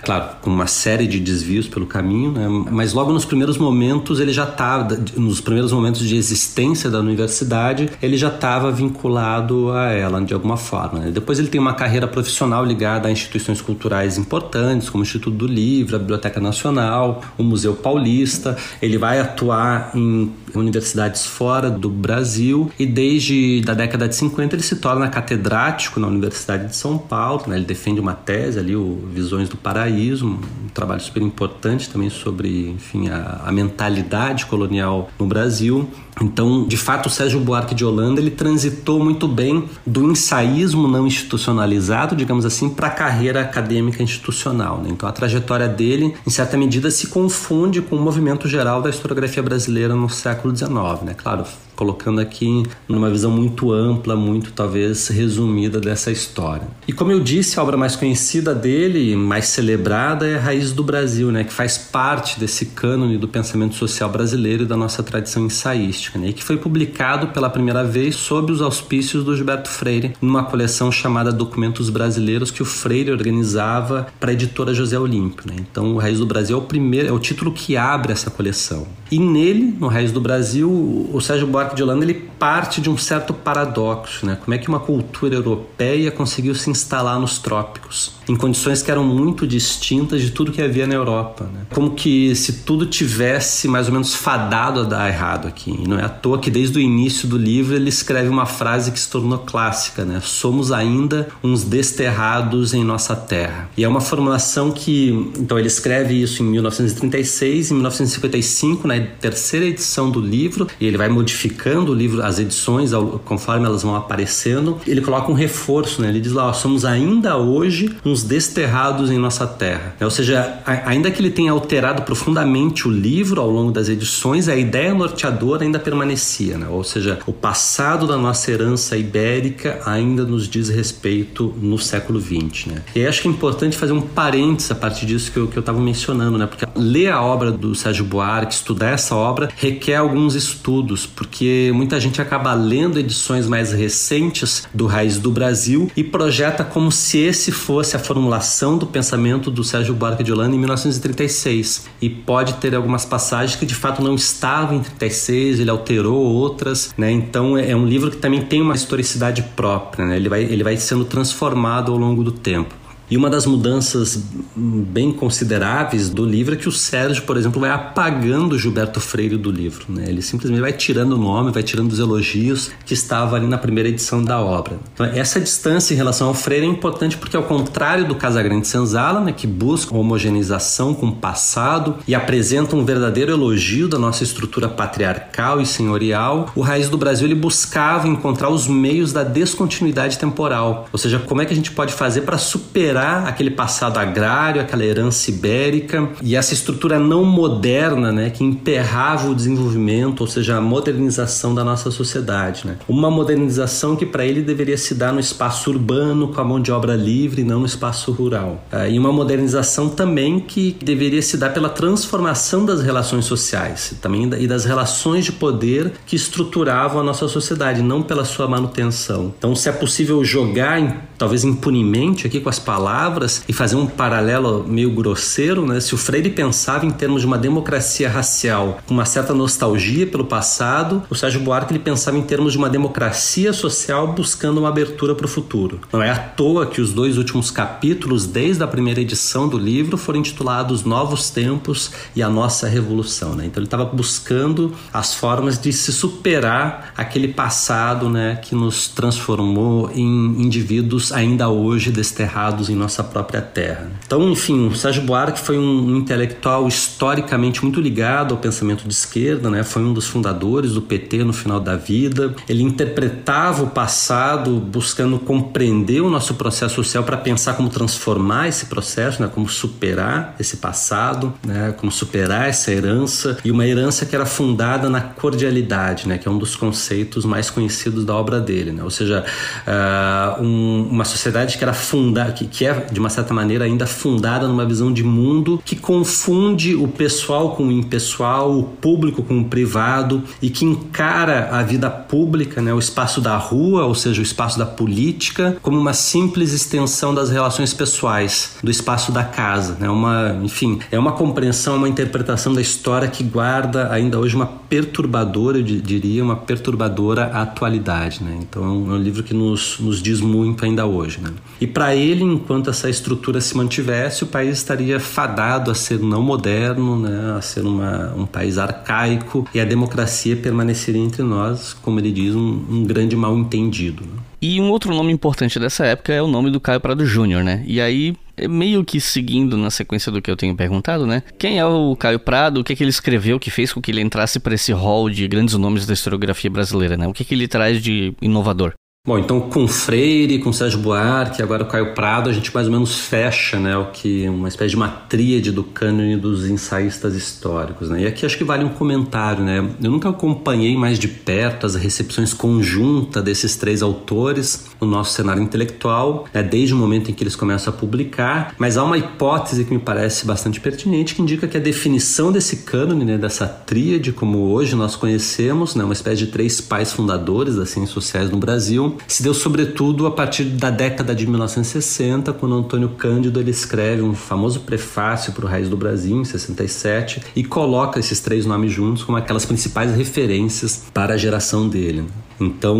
claro, com uma série de desvios pelo caminho, né? mas logo nos primeiros momentos ele já estava, nos primeiros momentos de existência da universidade, ele já estava vinculado a ela de alguma forma. Né? Depois ele tem uma carreira profissional ligada a instituições culturais importantes, como o Instituto do Livro, a Biblioteca Nacional, o Museu Paulista. Ele vai atuar em universidades fora do Brasil e desde da década de 50 ele se torna catedrático na Universidade de São Paulo. Né? Ele defende uma tese ali, o Visões do Paraíso, um trabalho super importante também sobre, enfim, a, a mentalidade colonial no Brasil. Então, de fato, o Sérgio Buarque de Holanda ele transitou muito bem do ensaísmo não institucionalizado, digamos assim, para a carreira acadêmica institucional. Né? Então, a trajetória dele, em certa medida, se confunde com o movimento geral da historiografia brasileira no século XIX. Né? Claro, colocando aqui numa visão muito ampla, muito talvez resumida dessa história. E como eu disse, a obra mais conhecida dele, mais celebrada, é Raiz do Brasil, né, que faz parte desse cânone do pensamento social brasileiro e da nossa tradição ensaística, né, e que foi publicado pela primeira vez sob os auspícios do Gilberto Freire, numa coleção chamada Documentos Brasileiros que o Freire organizava para a editora José Olímpio. Né. Então, o Raiz do Brasil é o primeiro, é o título que abre essa coleção. E nele, no Raiz do Brasil, o Sérgio Buarque de Holanda ele parte de um certo paradoxo, né? Como é que uma cultura europeia conseguiu se instalar nos trópicos, em condições que eram muito distintas de tudo que havia na Europa, né? Como que se tudo tivesse mais ou menos fadado a dar errado aqui. E não é à toa que desde o início do livro ele escreve uma frase que se tornou clássica, né? Somos ainda uns desterrados em nossa terra. E é uma formulação que, então ele escreve isso em 1936, em 1955, na terceira edição do livro, e ele vai modificando o livro, as edições, conforme elas vão aparecendo. Ele coloca um reforço, né? Ele diz lá, ó, somos ainda hoje uns desterrados em nossa terra. Ou seja, ainda que ele tenha alterado profundamente o livro ao longo das edições, a ideia norteadora ainda permanecia, né? Ou seja, o passado da nossa herança ibérica ainda nos diz respeito no século XX, né? E acho que é importante fazer um parênteses a partir disso que eu estava mencionando, né? Porque ler a obra do Sérgio Buarque, estudar essa obra, requer alguns estudos, porque muita gente acaba lendo edições mais recentes do Raiz do Brasil e projeta como se esse fosse a formulação do pensamento do Sérgio Buarque de Holanda em 1936. E pode ter algumas passagens que de fato não estavam em 36, ele alterou outras, né? Então é, é um livro que também tem uma historicidade própria, né? Ele vai, ele vai sendo transformado ao longo do tempo. E uma das mudanças bem consideráveis do livro é que o Sérgio, por exemplo, vai apagando Gilberto Freire do livro. Né? Ele simplesmente vai tirando o nome, vai tirando os elogios que estavam ali na primeira edição da obra. Então, essa distância em relação ao Freire é importante porque, ao contrário do Casagrande Senzala, né, que busca homogeneização com o passado e apresenta um verdadeiro elogio da nossa estrutura patriarcal e senhorial, o Raiz do Brasil ele buscava encontrar os meios da descontinuidade temporal. Ou seja, como é que a gente pode fazer para superar aquele passado agrário, aquela herança ibérica e essa estrutura não moderna, né, que emperrava o desenvolvimento, ou seja, a modernização da nossa sociedade, né? Uma modernização que para ele deveria se dar no espaço urbano com a mão de obra livre, não no espaço rural. Ah, e uma modernização também que deveria se dar pela transformação das relações sociais, também e das relações de poder que estruturavam a nossa sociedade, não pela sua manutenção. Então, se é possível jogar, talvez impunemente aqui com as palavras palavras e fazer um paralelo meio grosseiro, né? Se o Freire pensava em termos de uma democracia racial com uma certa nostalgia pelo passado, o Sérgio Buarque ele pensava em termos de uma democracia social buscando uma abertura para o futuro. Não é à toa que os dois últimos capítulos, desde a primeira edição do livro, foram intitulados Novos Tempos e a Nossa Revolução. Né? Então ele estava buscando as formas de se superar aquele passado né, que nos transformou em indivíduos ainda hoje desterrados em nossa própria terra. Então, enfim, o Sérgio Buarque foi um intelectual historicamente muito ligado ao pensamento de esquerda, né? Foi um dos fundadores do PT no final da vida. Ele interpretava o passado buscando compreender o nosso processo social para pensar como transformar esse processo, né? Como superar esse passado, né? Como superar essa herança e uma herança que era fundada na cordialidade, né? Que é um dos conceitos mais conhecidos da obra dele, né? Ou seja, uh, um, uma sociedade que era fundada, que, que é, de uma certa maneira, ainda fundada numa visão de mundo que confunde o pessoal com o impessoal, o público com o privado e que encara a vida pública, né, o espaço da rua, ou seja, o espaço da política, como uma simples extensão das relações pessoais, do espaço da casa. Né, uma, enfim, é uma compreensão, uma interpretação da história que guarda ainda hoje uma perturbadora, eu diria, uma perturbadora atualidade. Né? Então é um, livro que nos, nos diz muito ainda hoje. Né? E para ele, enquanto essa estrutura se mantivesse, o país estaria fadado a ser não moderno, né, a ser uma, um país arcaico e a democracia permaneceria entre nós, como ele diz, um, um grande mal entendido. Né? E um outro nome importante dessa época é o nome do Caio Prado Júnior, né? E aí, é meio que seguindo na sequência do que eu tenho perguntado, né? Quem é o Caio Prado? O que, é que ele escreveu que fez com que ele entrasse para esse hall de grandes nomes da historiografia brasileira, né? O que, é que ele traz de inovador? Bom, então com Freire, com Sérgio Buarque, agora o Caio Prado, a gente mais ou menos fecha, né, o que uma espécie de uma tríade do cânone dos ensaístas históricos, né? E aqui acho que vale um comentário, né? Eu nunca acompanhei mais de perto as recepções conjuntas desses três autores no nosso cenário intelectual, né, desde o momento em que eles começam a publicar, mas há uma hipótese que me parece bastante pertinente que indica que a definição desse cânone, né, dessa tríade, como hoje nós conhecemos, né, uma espécie de três pais fundadores das ciências sociais no Brasil, se deu sobretudo a partir da década de 1960, quando Antônio Cândido ele escreve um famoso prefácio para o Raiz do Brasil, em 67, e coloca esses três nomes juntos como aquelas principais referências para a geração dele. Então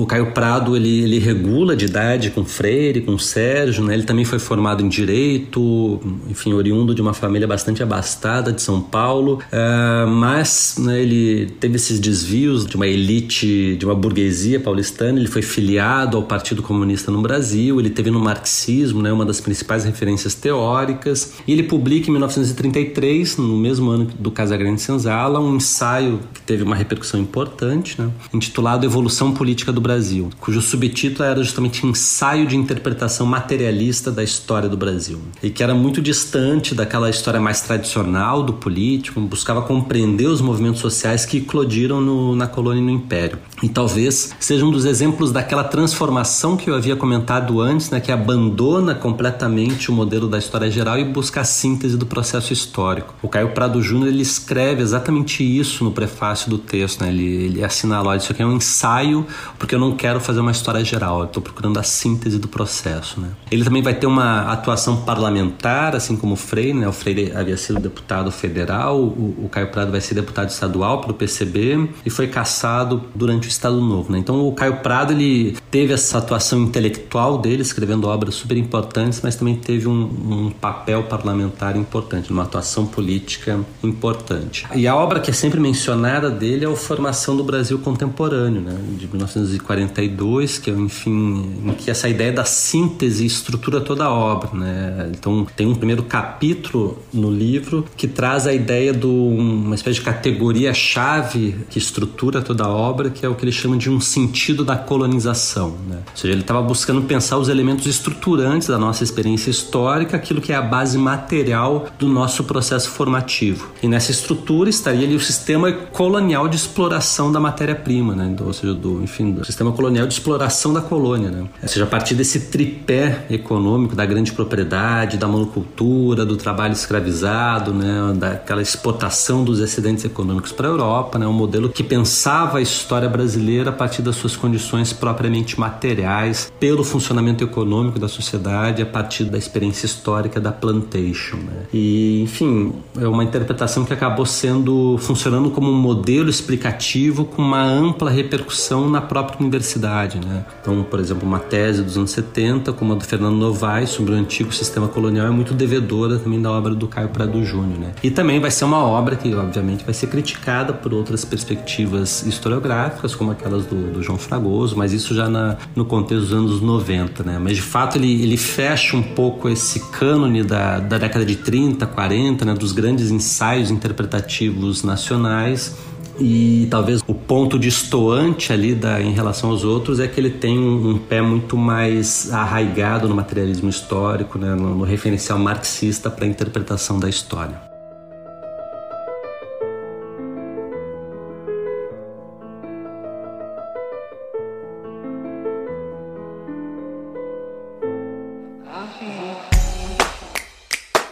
o Caio Prado ele, ele regula de idade com Freire, com Sérgio, né? Ele também foi formado em direito, enfim, oriundo de uma família bastante abastada de São Paulo, uh, mas né, ele teve esses desvios de uma elite, de uma burguesia paulistana. Ele foi filiado ao Partido Comunista no Brasil. Ele teve no marxismo, né, uma das principais referências teóricas. E ele publica em 1933, no mesmo ano do Casagrande Senzala, um ensaio que teve uma repercussão importante, né, intitulado Evolução Política do Brasil, cujo subtítulo era justamente Ensaio de Interpretação Materialista da História do Brasil, e que era muito distante daquela história mais tradicional do político, buscava compreender os movimentos sociais que eclodiram no, na colônia e no império. E talvez seja um dos exemplos daquela transformação que eu havia comentado antes, né, que abandona completamente o modelo da história geral e busca a síntese do processo histórico. O Caio Prado Júnior ele escreve exatamente isso no prefácio do texto, né? ele, ele isso aqui é um ensaio ensaio, porque eu não quero fazer uma história geral, eu estou procurando a síntese do processo. Né? Ele também vai ter uma atuação parlamentar, assim como o Freire, né? o Freire havia sido deputado federal, o, o Caio Prado vai ser deputado estadual pelo PCB e foi caçado durante o Estado Novo. Né? Então o Caio Prado ele teve essa atuação intelectual dele, escrevendo obras super importantes, mas também teve um, um papel parlamentar importante, uma atuação política importante. E a obra que é sempre mencionada dele é a Formação do Brasil Contemporâneo, né? De 1942, que é, enfim, em que essa ideia da síntese estrutura toda a obra, né? Então, tem um primeiro capítulo no livro que traz a ideia de uma espécie de categoria-chave que estrutura toda a obra, que é o que ele chama de um sentido da colonização, né? Ou seja, ele estava buscando pensar os elementos estruturantes da nossa experiência histórica, aquilo que é a base material do nosso processo formativo. E nessa estrutura estaria ali o sistema colonial de exploração da matéria-prima, né? Ou seja, do, enfim, do sistema colonial de exploração da colônia, né? Ou seja, a partir desse tripé econômico da grande propriedade, da monocultura, do trabalho escravizado, né, daquela exportação dos excedentes econômicos para a Europa, né, um modelo que pensava a história brasileira a partir das suas condições propriamente materiais, pelo funcionamento econômico da sociedade, a partir da experiência histórica da plantation, né? E, enfim, é uma interpretação que acabou sendo funcionando como um modelo explicativo com uma ampla repercussão repercussão na própria universidade. Né? Então, por exemplo, uma tese dos anos 70, como a do Fernando Novaes sobre o antigo sistema colonial, é muito devedora também da obra do Caio Prado Júnior. Né? E também vai ser uma obra que, obviamente, vai ser criticada por outras perspectivas historiográficas, como aquelas do, do João Fragoso, mas isso já na, no contexto dos anos 90. Né? Mas, de fato, ele, ele fecha um pouco esse cânone da, da década de 30, 40, né? dos grandes ensaios interpretativos nacionais e talvez o ponto distoante ali da, em relação aos outros é que ele tem um, um pé muito mais arraigado no materialismo histórico, né, no, no referencial marxista para a interpretação da história.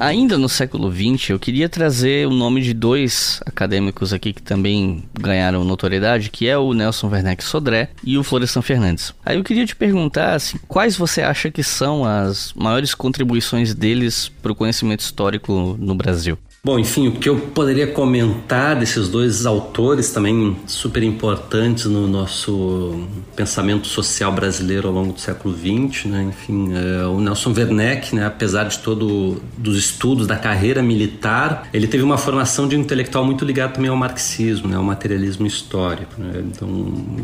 Ainda no século XX, eu queria trazer o nome de dois acadêmicos aqui que também ganharam notoriedade, que é o Nelson Werneck Sodré e o Florestan Fernandes. Aí eu queria te perguntar assim, quais você acha que são as maiores contribuições deles para o conhecimento histórico no Brasil? Bom, enfim, o que eu poderia comentar desses dois autores também super importantes no nosso pensamento social brasileiro ao longo do século XX, né? Enfim, é, o Nelson Werneck, né, apesar de todo dos estudos, da carreira militar, ele teve uma formação de um intelectual muito ligado também ao marxismo, né, ao materialismo histórico. Né? Então,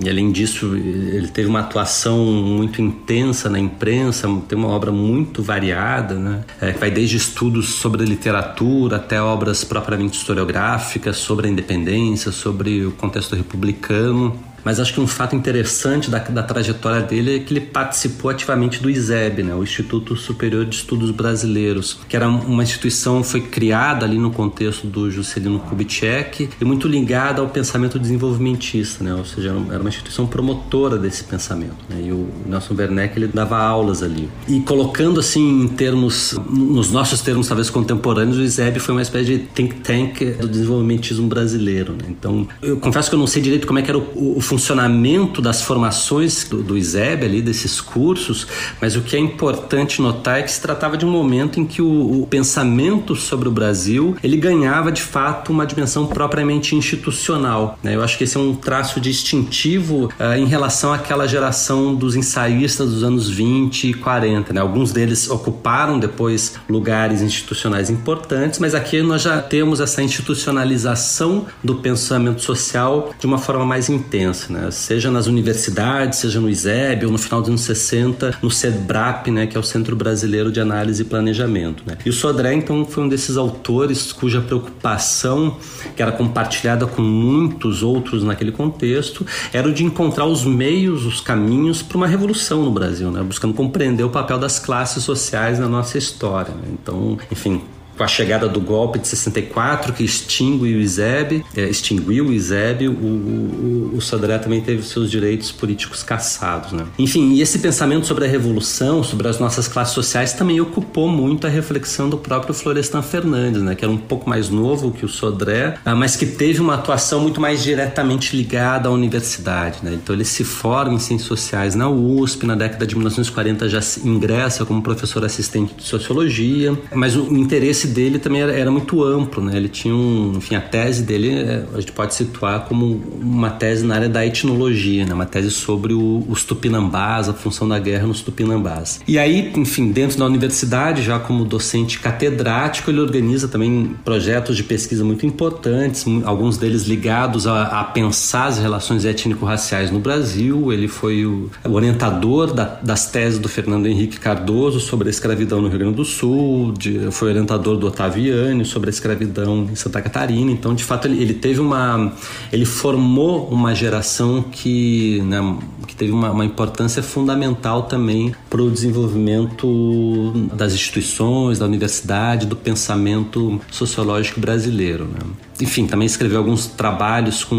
e além disso, ele teve uma atuação muito intensa na imprensa, tem uma obra muito variada, né, é, que vai desde estudos sobre a literatura até obras propriamente historiográficas sobre a independência, sobre o contexto republicano. Mas acho que um fato interessante da, da trajetória dele é que ele participou ativamente do ISEB, né, o Instituto Superior de Estudos Brasileiros, que era uma instituição foi criada ali no contexto do Juscelino Kubitschek e muito ligada ao pensamento desenvolvimentista, né, ou seja, era uma instituição promotora desse pensamento. Né, e o Nelson Werneck ele dava aulas ali. E colocando assim em termos, nos nossos termos talvez contemporâneos, o ISEB foi uma espécie de think tank do desenvolvimentismo brasileiro. Né? Então, eu confesso que eu não sei direito como é que era o, o funcionamento das formações do, do ISEB ali, desses cursos, mas o que é importante notar é que se tratava de um momento em que o, o pensamento sobre o Brasil ele ganhava de fato uma dimensão propriamente institucional. Né? Eu acho que esse é um traço distintivo uh, em relação àquela geração dos ensaístas dos anos 20 e 40. Né? Alguns deles ocuparam depois lugares institucionais importantes, mas aqui nós já temos essa institucionalização do pensamento social de uma forma mais intensa né? seja nas universidades, seja no ISEB ou no final dos anos 60, no CEBRAP, né? que é o Centro Brasileiro de Análise e Planejamento. Né? E o Sodré, então, foi um desses autores cuja preocupação, que era compartilhada com muitos outros naquele contexto, era o de encontrar os meios, os caminhos para uma revolução no Brasil, né? buscando compreender o papel das classes sociais na nossa história. Né? Então, enfim, com a chegada do golpe de 64, que extingue o ISEB, é, extinguiu o ISEB, o, o, o Sodré também teve seus direitos políticos cassados. Né? Enfim, e esse pensamento sobre a revolução, sobre as nossas classes sociais, também ocupou muito a reflexão do próprio Florestan Fernandes, né? que era um pouco mais novo que o Sodré, ah, mas que teve uma atuação muito mais diretamente ligada à universidade. Né? Então ele se forma em ciências sociais na USP, na década de 1940 já ingressa como professor assistente de sociologia, mas o interesse interesse dele também era, era, muito amplo, né? Ele tinha um, enfim, a tese dele é, a gente pode situar como uma tese na área da etnologia, né? Uma tese sobre o, os tupinambás, a função da guerra nos tupinambás. E aí, enfim, dentro da universidade, já como docente catedrático, ele organiza também projetos de pesquisa muito importantes, alguns deles ligados a, a pensar as relações étnico-raciais no Brasil. Ele foi o, orientador da, das teses do Fernando Henrique Cardoso sobre a escravidão no Rio Grande do Sul, de, foi orientador do Otaviani sobre a escravidão em Santa Catarina. Então, de fato, ele, ele teve uma. Ele formou uma geração que, né, que teve uma, uma importância fundamental também para o desenvolvimento das instituições, da universidade, do pensamento sociológico brasileiro. Né? Enfim, também escreveu alguns trabalhos com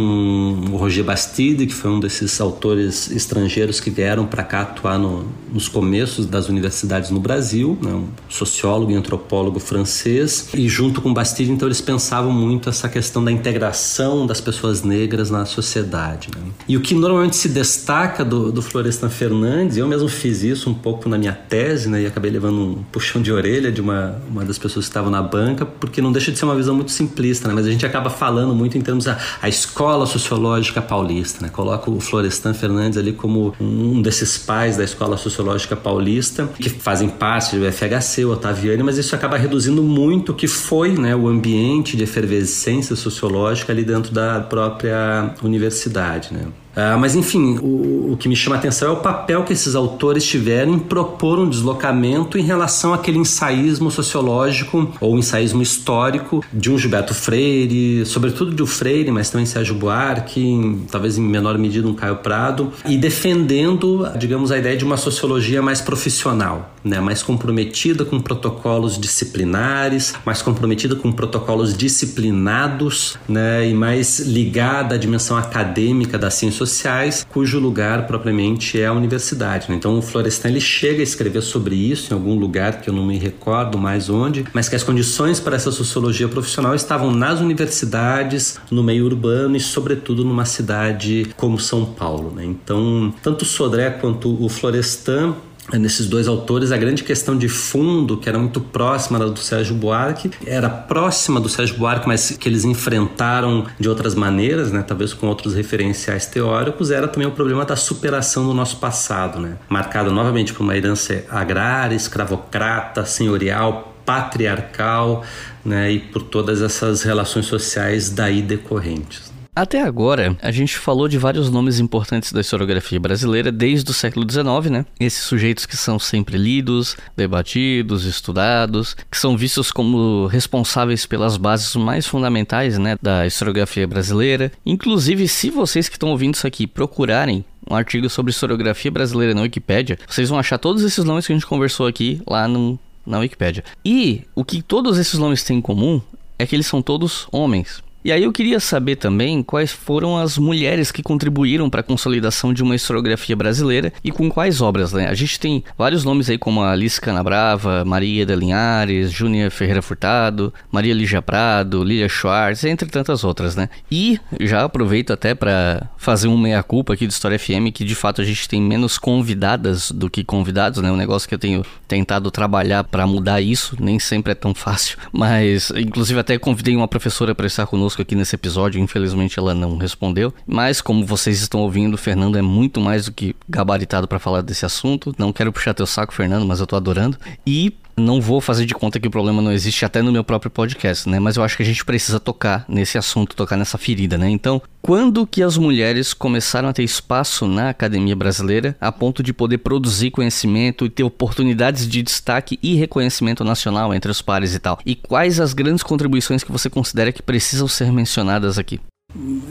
o Roger Bastide, que foi um desses autores estrangeiros que vieram para cá atuar no, nos começos das universidades no Brasil, né? um sociólogo e antropólogo francês. E junto com Bastide, então, eles pensavam muito essa questão da integração das pessoas negras na sociedade. Né? E o que normalmente se destaca do, do Florestan Fernandes, eu mesmo fiz isso um pouco na minha tese, né? e acabei levando um puxão de orelha de uma, uma das pessoas que estavam na banca, porque não deixa de ser uma visão muito simplista, né? mas a gente acaba falando muito em termos da escola sociológica paulista, né? Coloca o Florestan Fernandes ali como um desses pais da escola sociológica paulista, que fazem parte do FHC, o Otaviani, mas isso acaba reduzindo muito o que foi né, o ambiente de efervescência sociológica ali dentro da própria universidade, né? Uh, mas enfim, o, o, que me chama a atenção é o papel que esses autores tiveram em propor um deslocamento em relação àquele ensaísmo sociológico ou ensaísmo histórico de um Gilberto Freire, sobretudo de um Freire, mas também Sérgio Buarque, talvez em menor medida um Caio Prado, e defendendo, digamos, a ideia de uma sociologia mais profissional, né, mais comprometida com protocolos disciplinares, mais comprometida com protocolos disciplinados, né, e mais ligada à dimensão acadêmica da ciência sociais, cujo lugar propriamente é a universidade. Né? Então o Florestan ele chega a escrever sobre isso em algum lugar que eu não me recordo mais onde, mas que as condições para essa sociologia profissional estavam nas universidades, no meio urbano e sobretudo numa cidade como São Paulo. Né? Então tanto Sodré quanto o Florestan nesses dois autores, a grande questão de fundo, que era muito próxima da do Sérgio Buarque, era próxima do Sérgio Buarque, mas que eles enfrentaram de outras maneiras, né, talvez com outros referenciais teóricos, era também o problema da superação do nosso passado, né, marcado novamente por uma herança agrária, escravocrata, senhorial, patriarcal né, e por todas essas relações sociais daí decorrentes. Até agora, a gente falou de vários nomes importantes da historiografia brasileira desde o século XIX, né? Esses sujeitos que são sempre lidos, debatidos, estudados, que são vistos como responsáveis pelas bases mais fundamentais, né, da historiografia brasileira. Inclusive, se vocês que estão ouvindo isso aqui procurarem um artigo sobre historiografia brasileira na Wikipédia, vocês vão achar todos esses nomes que a gente conversou aqui lá no, na Wikipédia. E o que todos esses nomes têm em comum é que eles são todos homens. E aí eu queria saber também quais foram as mulheres que contribuíram para a consolidação de uma historiografia brasileira e com quais obras, né? A gente tem vários nomes aí como Alice Canabrava, Maria da Linhares, Júnia Ferreira Furtado, Maria Lígia Prado, Lilia Schwartz, entre tantas outras, né? E já aproveito até para fazer um meia-culpa aqui do História FM, que de fato a gente tem menos convidadas do que convidados, né? Um negócio que eu tenho tentado trabalhar para mudar isso, nem sempre é tão fácil, mas inclusive até convidei uma professora para estar conosco conosco aqui nesse episódio, infelizmente ela não respondeu. Mas como vocês estão ouvindo, o Fernando é muito mais do que gabaritado para falar desse assunto. Não quero puxar teu saco, Fernando, mas eu tô adorando. E não vou fazer de conta que o problema não existe até no meu próprio podcast, né? Mas eu acho que a gente precisa tocar nesse assunto, tocar nessa ferida, né? Então, quando que as mulheres começaram a ter espaço na academia brasileira a ponto de poder produzir conhecimento e ter oportunidades de destaque e reconhecimento nacional entre os pares e tal? E quais as grandes contribuições que você considera que precisam ser mencionadas aqui?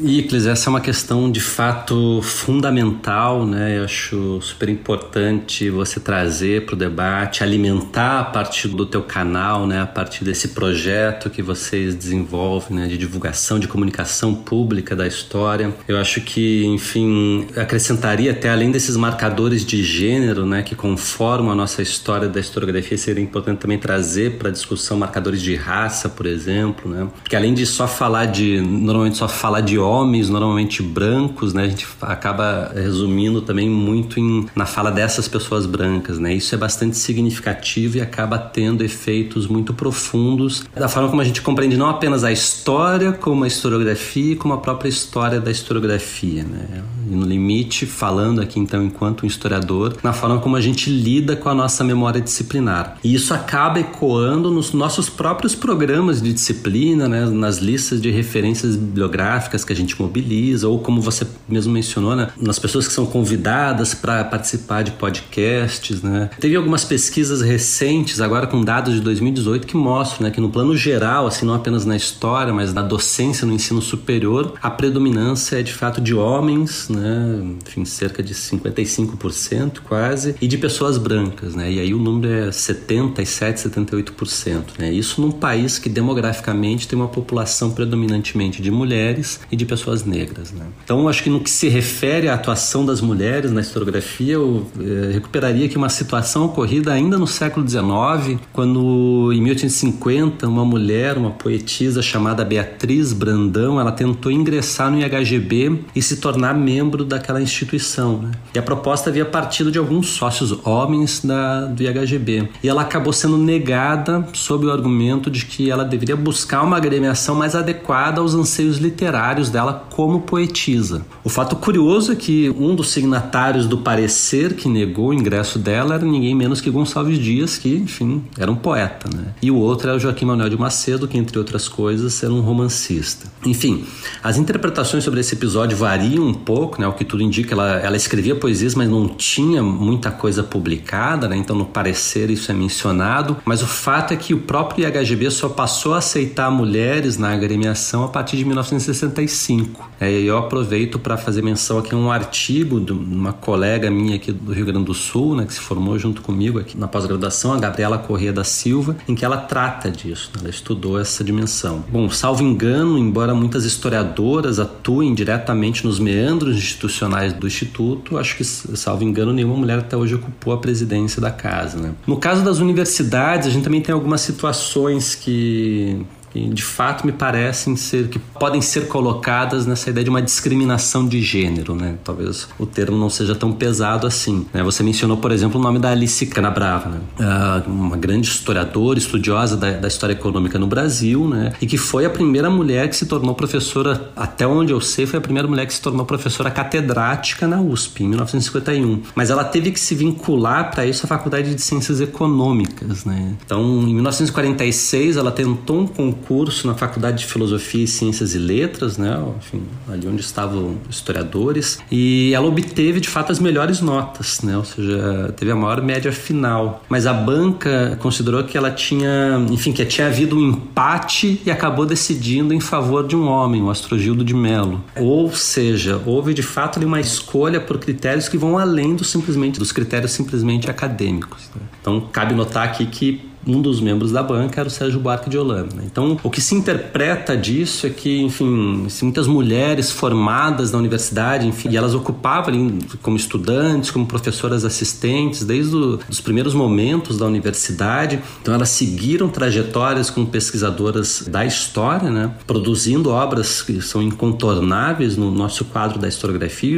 Icles, essa é uma questão de fato fundamental, né? Eu acho super importante você trazer para o debate, alimentar a partir do teu canal, né? A partir desse projeto que vocês desenvolvem, né? De divulgação, de comunicação pública da história. Eu acho que, enfim, acrescentaria até além desses marcadores de gênero, né? Que conformam a nossa história da historiografia, seria importante também trazer para discussão marcadores de raça, por exemplo, né? Porque além de só falar de, normalmente só falar falar de homens normalmente brancos, né, a gente acaba resumindo também muito em, na fala dessas pessoas brancas, né? Isso é bastante significativo e acaba tendo efeitos muito profundos da forma como a gente compreende não apenas a história, como a historiografia, como a própria história da historiografia, né? E no limite, falando aqui então enquanto um historiador, na forma como a gente lida com a nossa memória disciplinar. E isso acaba ecoando nos nossos próprios programas de disciplina, né, nas listas de referências bibliográficas que a gente mobiliza, ou como você mesmo mencionou, né, nas pessoas que são convidadas para participar de podcasts. Né. Teve algumas pesquisas recentes, agora com dados de 2018, que mostram né, que no plano geral, assim, não apenas na história, mas na docência no ensino superior, a predominância é de fato de homens, né, enfim, cerca de 55% quase, e de pessoas brancas. Né, e aí o número é 77, 78%. Né, isso num país que demograficamente tem uma população predominantemente de mulheres e de pessoas negras. Né? Então, acho que no que se refere à atuação das mulheres na historiografia, eu eh, recuperaria que uma situação ocorrida ainda no século XIX, quando em 1850 uma mulher, uma poetisa chamada Beatriz Brandão, ela tentou ingressar no IHGB e se tornar membro daquela instituição. Né? E a proposta havia partido de alguns sócios homens da, do IHGB. E ela acabou sendo negada sob o argumento de que ela deveria buscar uma agremiação mais adequada aos anseios literários literários dela como poetisa. O fato curioso é que um dos signatários do parecer que negou o ingresso dela era ninguém menos que Gonçalves Dias, que, enfim, era um poeta, né? E o outro era o Joaquim Manuel de Macedo, que, entre outras coisas, era um romancista. Enfim, as interpretações sobre esse episódio variam um pouco, né? O que tudo indica, ela, ela escrevia poesias, mas não tinha muita coisa publicada, né? Então, no parecer, isso é mencionado. Mas o fato é que o próprio IHGB só passou a aceitar mulheres na agremiação a partir de 1960 65. É, eu aproveito para fazer menção aqui a um artigo de uma colega minha aqui do Rio Grande do Sul, né, que se formou junto comigo aqui na pós-graduação, a Gabriela Corrêa da Silva, em que ela trata disso, né, ela estudou essa dimensão. Bom, salvo engano, embora muitas historiadoras atuem diretamente nos meandros institucionais do Instituto, acho que, salvo engano, nenhuma mulher até hoje ocupou a presidência da casa. Né? No caso das universidades, a gente também tem algumas situações que que de fato me parecem ser que podem ser colocadas nessa ideia de uma discriminação de gênero, né? Talvez o termo não seja tão pesado assim. Né? Você mencionou, por exemplo, o nome da Alice Canabrava, né? Uh, uma grande historiadora, estudiosa da, da, história econômica no Brasil, né? E que foi a primeira mulher que se tornou professora, até onde eu sei, foi a primeira mulher que se tornou professora catedrática na USP em 1951. Mas ela teve que se vincular para isso à Faculdade de Ciências Econômicas, né? Então, em 1946, ela tentou um concurso na Faculdade de Filosofia e Ciências e Letras, né? Enfim, ali onde estavam historiadores, e ela obteve de fato as melhores notas, né? Ou seja, teve a maior média final. Mas a banca considerou que ela tinha, enfim, que tinha havido um empate e acabou decidindo em favor de um homem, o Astrogildo de Melo. Ou seja, houve de fato uma escolha por critérios que vão além do simplesmente dos critérios simplesmente acadêmicos. Né? Então, cabe notar aqui que um dos membros da banca era o Sérgio Buarque de Holanda. Então, o que se interpreta disso é que, enfim, muitas mulheres formadas na universidade, enfim, e elas ocupavam como estudantes, como professoras assistentes, desde os primeiros momentos da universidade. Então, elas seguiram trajetórias como pesquisadoras da história, né? produzindo obras que são incontornáveis no nosso quadro da historiografia.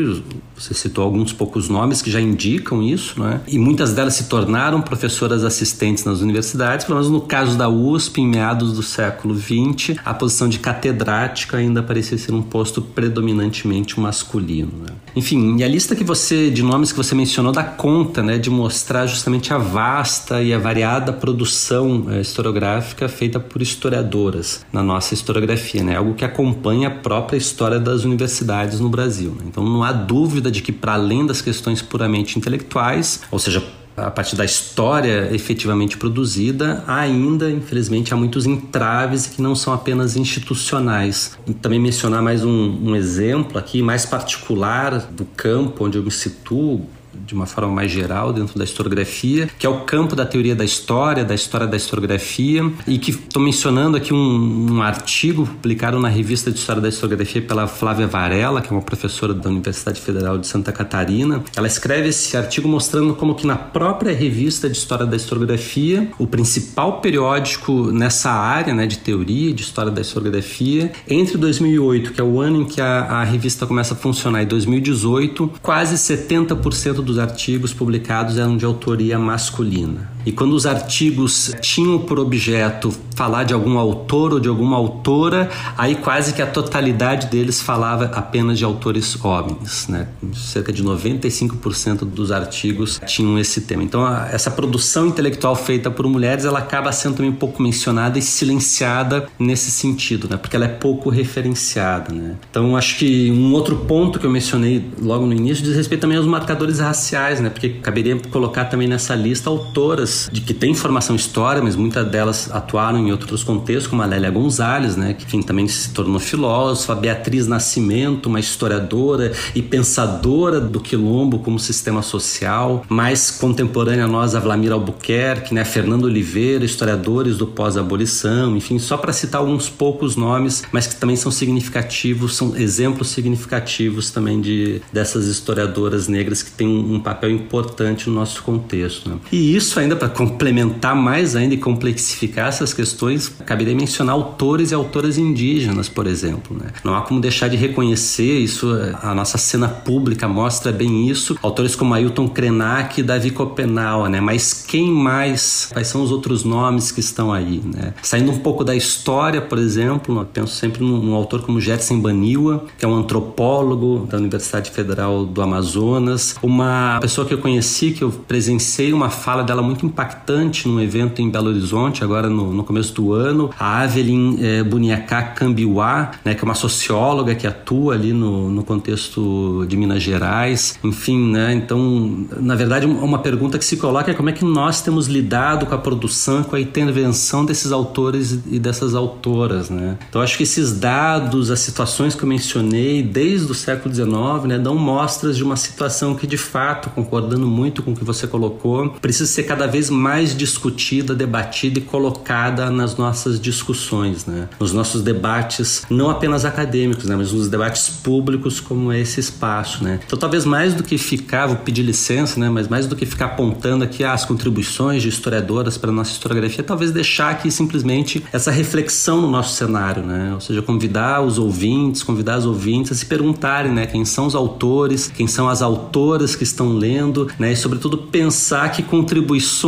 Você citou alguns poucos nomes que já indicam isso, né? e muitas delas se tornaram professoras assistentes nas universidades universidades, pelo menos no caso da USP, em meados do século XX, a posição de catedrática ainda parecia ser um posto predominantemente masculino. Né? Enfim, e a lista que você de nomes que você mencionou dá conta né, de mostrar justamente a vasta e a variada produção é, historiográfica feita por historiadoras na nossa historiografia, né? algo que acompanha a própria história das universidades no Brasil. Né? Então não há dúvida de que, para além das questões puramente intelectuais, ou seja, a partir da história efetivamente produzida, ainda, infelizmente, há muitos entraves que não são apenas institucionais. E também mencionar mais um, um exemplo aqui, mais particular do campo onde eu me situo, de uma forma mais geral dentro da historiografia, que é o campo da teoria da história, da história da historiografia, e que estou mencionando aqui um, um, artigo publicado na revista de História da Historiografia pela Flávia Varela, que é uma professora da Universidade Federal de Santa Catarina. Ela escreve esse artigo mostrando como que na própria revista de História da Historiografia, o principal periódico nessa área né, de teoria de História da Historiografia, entre 2008, que é o ano em que a, a revista começa a funcionar, e 2018, quase 70% dos artigos publicados eram de autoria masculina. E quando os artigos tinham por objeto falar de algum autor ou de alguma autora, aí quase que a totalidade deles falava apenas de autores homens, né? Cerca de 95% dos artigos tinham esse tema. Então, essa produção intelectual feita por mulheres, ela acaba sendo também pouco mencionada e silenciada nesse sentido, né? Porque ela é pouco referenciada, né? Então, acho que um outro ponto que eu mencionei logo no início diz respeito também aos marcadores raciais, né? Porque caberia colocar também nessa lista autoras de que têm formação história, mas muitas delas atuaram em outros contextos, como a Lélia Gonzalez, né, que também se tornou filósofa, Beatriz Nascimento, uma historiadora e pensadora do quilombo como sistema social, mais contemporânea a nós, a Vlamir Albuquerque, né, Fernando Oliveira, historiadores do pós-abolição, enfim, só para citar alguns poucos nomes, mas que também são significativos, são exemplos significativos também de dessas historiadoras negras que têm um, um papel importante no nosso contexto. Né? E isso ainda para para complementar mais ainda e complexificar essas questões, caberia mencionar autores e autoras indígenas, por exemplo. Né? Não há como deixar de reconhecer isso, a nossa cena pública mostra bem isso. Autores como Ailton Krenak e Davi Copenau, né? mas quem mais? Quais são os outros nomes que estão aí? Né? Saindo um pouco da história, por exemplo, eu penso sempre num, num autor como Jetson Baniwa, que é um antropólogo da Universidade Federal do Amazonas, uma pessoa que eu conheci, que eu presenciei uma fala dela muito impactante num evento em Belo Horizonte, agora no, no começo do ano. A Avelin é, Buniacá Cambiuá, né, que é uma socióloga que atua ali no, no contexto de Minas Gerais. Enfim, né, então, na verdade, uma pergunta que se coloca é como é que nós temos lidado com a produção, com a intervenção desses autores e dessas autoras, né? Então, acho que esses dados, as situações que eu mencionei desde o século XIX, né, dão mostras de uma situação que, de fato, concordando muito com o que você colocou, precisa ser cada vez vez mais discutida, debatida e colocada nas nossas discussões, né? nos nossos debates, não apenas acadêmicos, né? mas nos debates públicos como esse espaço. Né? Então, talvez mais do que ficar, vou pedir licença, né? mas mais do que ficar apontando aqui as contribuições de historiadoras para a nossa historiografia, talvez deixar aqui simplesmente essa reflexão no nosso cenário, né? ou seja, convidar os ouvintes, convidar os ouvintes a se perguntarem né? quem são os autores, quem são as autoras que estão lendo, né? e sobretudo pensar que contribuições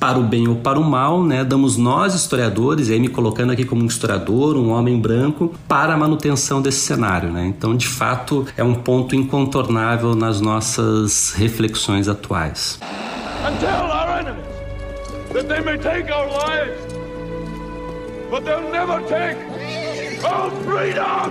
para o bem ou para o mal, né? damos nós historiadores, e aí me colocando aqui como um historiador, um homem branco, para a manutenção desse cenário. Né? Então, de fato, é um ponto incontornável nas nossas reflexões atuais. But they'll never take our freedom!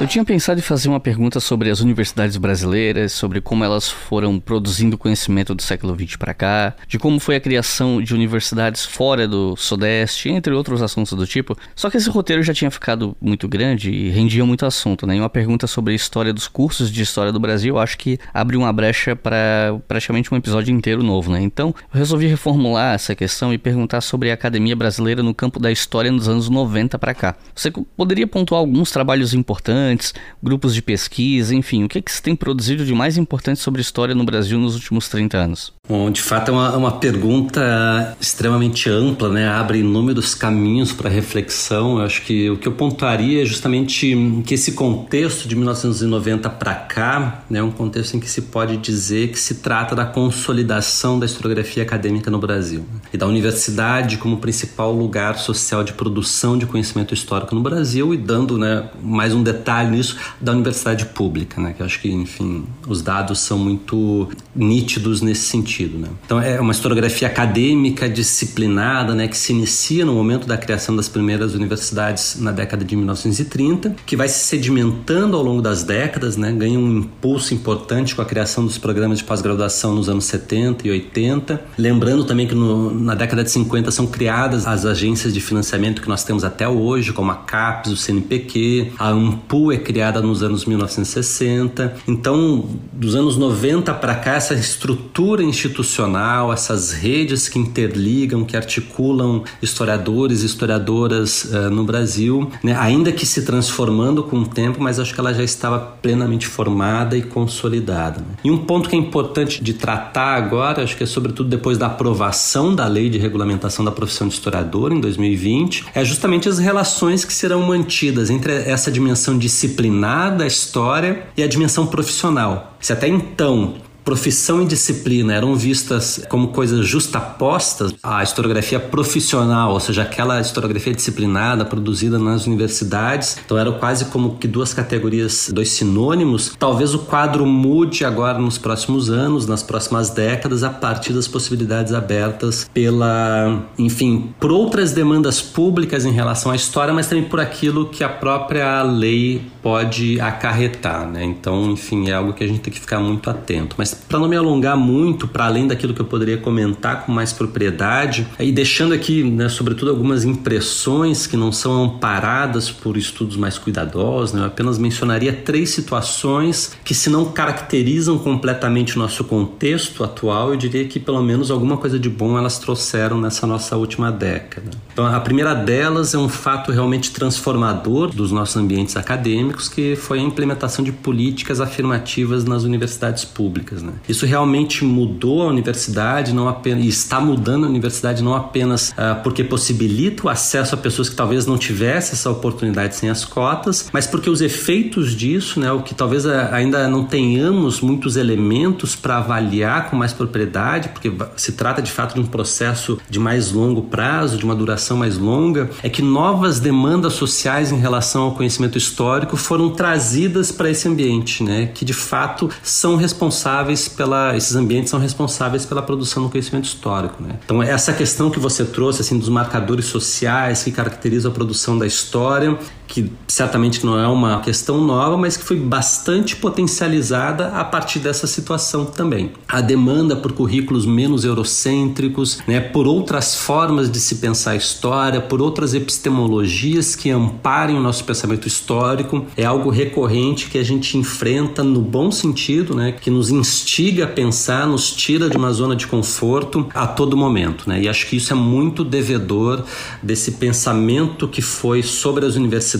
Eu tinha pensado em fazer uma pergunta sobre as universidades brasileiras, sobre como elas foram produzindo conhecimento do século XX para cá, de como foi a criação de universidades fora do Sudeste, entre outros assuntos do tipo. Só que esse roteiro já tinha ficado muito grande e rendia muito assunto, né? E uma pergunta sobre a história dos cursos de história do Brasil, acho que abre uma brecha para praticamente um episódio inteiro novo, né? Então, eu resolvi reformular essa questão e perguntar sobre a academia brasileira no campo da história nos anos 90 para cá. Você poderia pontuar alguns trabalhos importantes estudantes, grupos de pesquisa, enfim, o que, é que se tem produzido de mais importante sobre história no Brasil nos últimos 30 anos? Bom, de fato é uma, uma pergunta extremamente ampla, né? abre inúmeros caminhos para reflexão. Eu acho que o que eu pontuaria é justamente que esse contexto de 1990 para cá é né, um contexto em que se pode dizer que se trata da consolidação da historiografia acadêmica no Brasil e da universidade como principal lugar social de produção de conhecimento histórico no Brasil e dando né, mais um detalhe nisso da universidade pública, né? que acho que, enfim, os dados são muito nítidos nesse sentido sentido. Né? Então é uma historiografia acadêmica disciplinada, né, que se inicia no momento da criação das primeiras universidades na década de 1930, que vai se sedimentando ao longo das décadas, né, ganha um impulso importante com a criação dos programas de pós-graduação nos anos 70 e 80. Lembrando também que no, na década de 50 são criadas as agências de financiamento que nós temos até hoje, como a CAPES, o CNPq, a AMPU é criada nos anos 1960. Então, dos anos 90 para cá, essa estrutura institucional institucional, essas redes que interligam, que articulam historiadores e historiadoras uh, no Brasil, né? ainda que se transformando com o tempo, mas acho que ela já estava plenamente formada e consolidada. Né? E um ponto que é importante de tratar agora, acho que é sobretudo depois da aprovação da Lei de Regulamentação da Profissão de Historiador em 2020, é justamente as relações que serão mantidas entre essa dimensão disciplinar da história e a dimensão profissional. Se até então profissão e disciplina eram vistas como coisas justapostas à historiografia profissional, ou seja, aquela historiografia disciplinada produzida nas universidades. Então eram quase como que duas categorias, dois sinônimos. Talvez o quadro mude agora nos próximos anos, nas próximas décadas, a partir das possibilidades abertas pela, enfim, por outras demandas públicas em relação à história, mas também por aquilo que a própria lei pode acarretar, né? Então, enfim, é algo que a gente tem que ficar muito atento. Mas para não me alongar muito, para além daquilo que eu poderia comentar com mais propriedade, e deixando aqui, né, sobretudo, algumas impressões que não são amparadas por estudos mais cuidadosos, né, eu apenas mencionaria três situações que, se não caracterizam completamente o nosso contexto atual, eu diria que pelo menos alguma coisa de bom elas trouxeram nessa nossa última década. Então, a primeira delas é um fato realmente transformador dos nossos ambientes acadêmicos, que foi a implementação de políticas afirmativas nas universidades públicas. Né? Isso realmente mudou a universidade, não apenas está mudando a universidade não apenas uh, porque possibilita o acesso a pessoas que talvez não tivessem essa oportunidade sem as cotas, mas porque os efeitos disso, né, o que talvez ah, ainda não tenhamos muitos elementos para avaliar com mais propriedade, porque se trata de fato de um processo de mais longo prazo, de uma duração mais longa, é que novas demandas sociais em relação ao conhecimento histórico foram trazidas para esse ambiente, né, que de fato são responsáveis responsáveis pela esses ambientes são responsáveis pela produção do conhecimento histórico, né? Então essa questão que você trouxe assim dos marcadores sociais que caracterizam a produção da história que certamente não é uma questão nova, mas que foi bastante potencializada a partir dessa situação também. A demanda por currículos menos eurocêntricos, né, por outras formas de se pensar a história, por outras epistemologias que amparem o nosso pensamento histórico, é algo recorrente que a gente enfrenta no bom sentido, né, que nos instiga a pensar, nos tira de uma zona de conforto a todo momento, né? E acho que isso é muito devedor desse pensamento que foi sobre as universidades,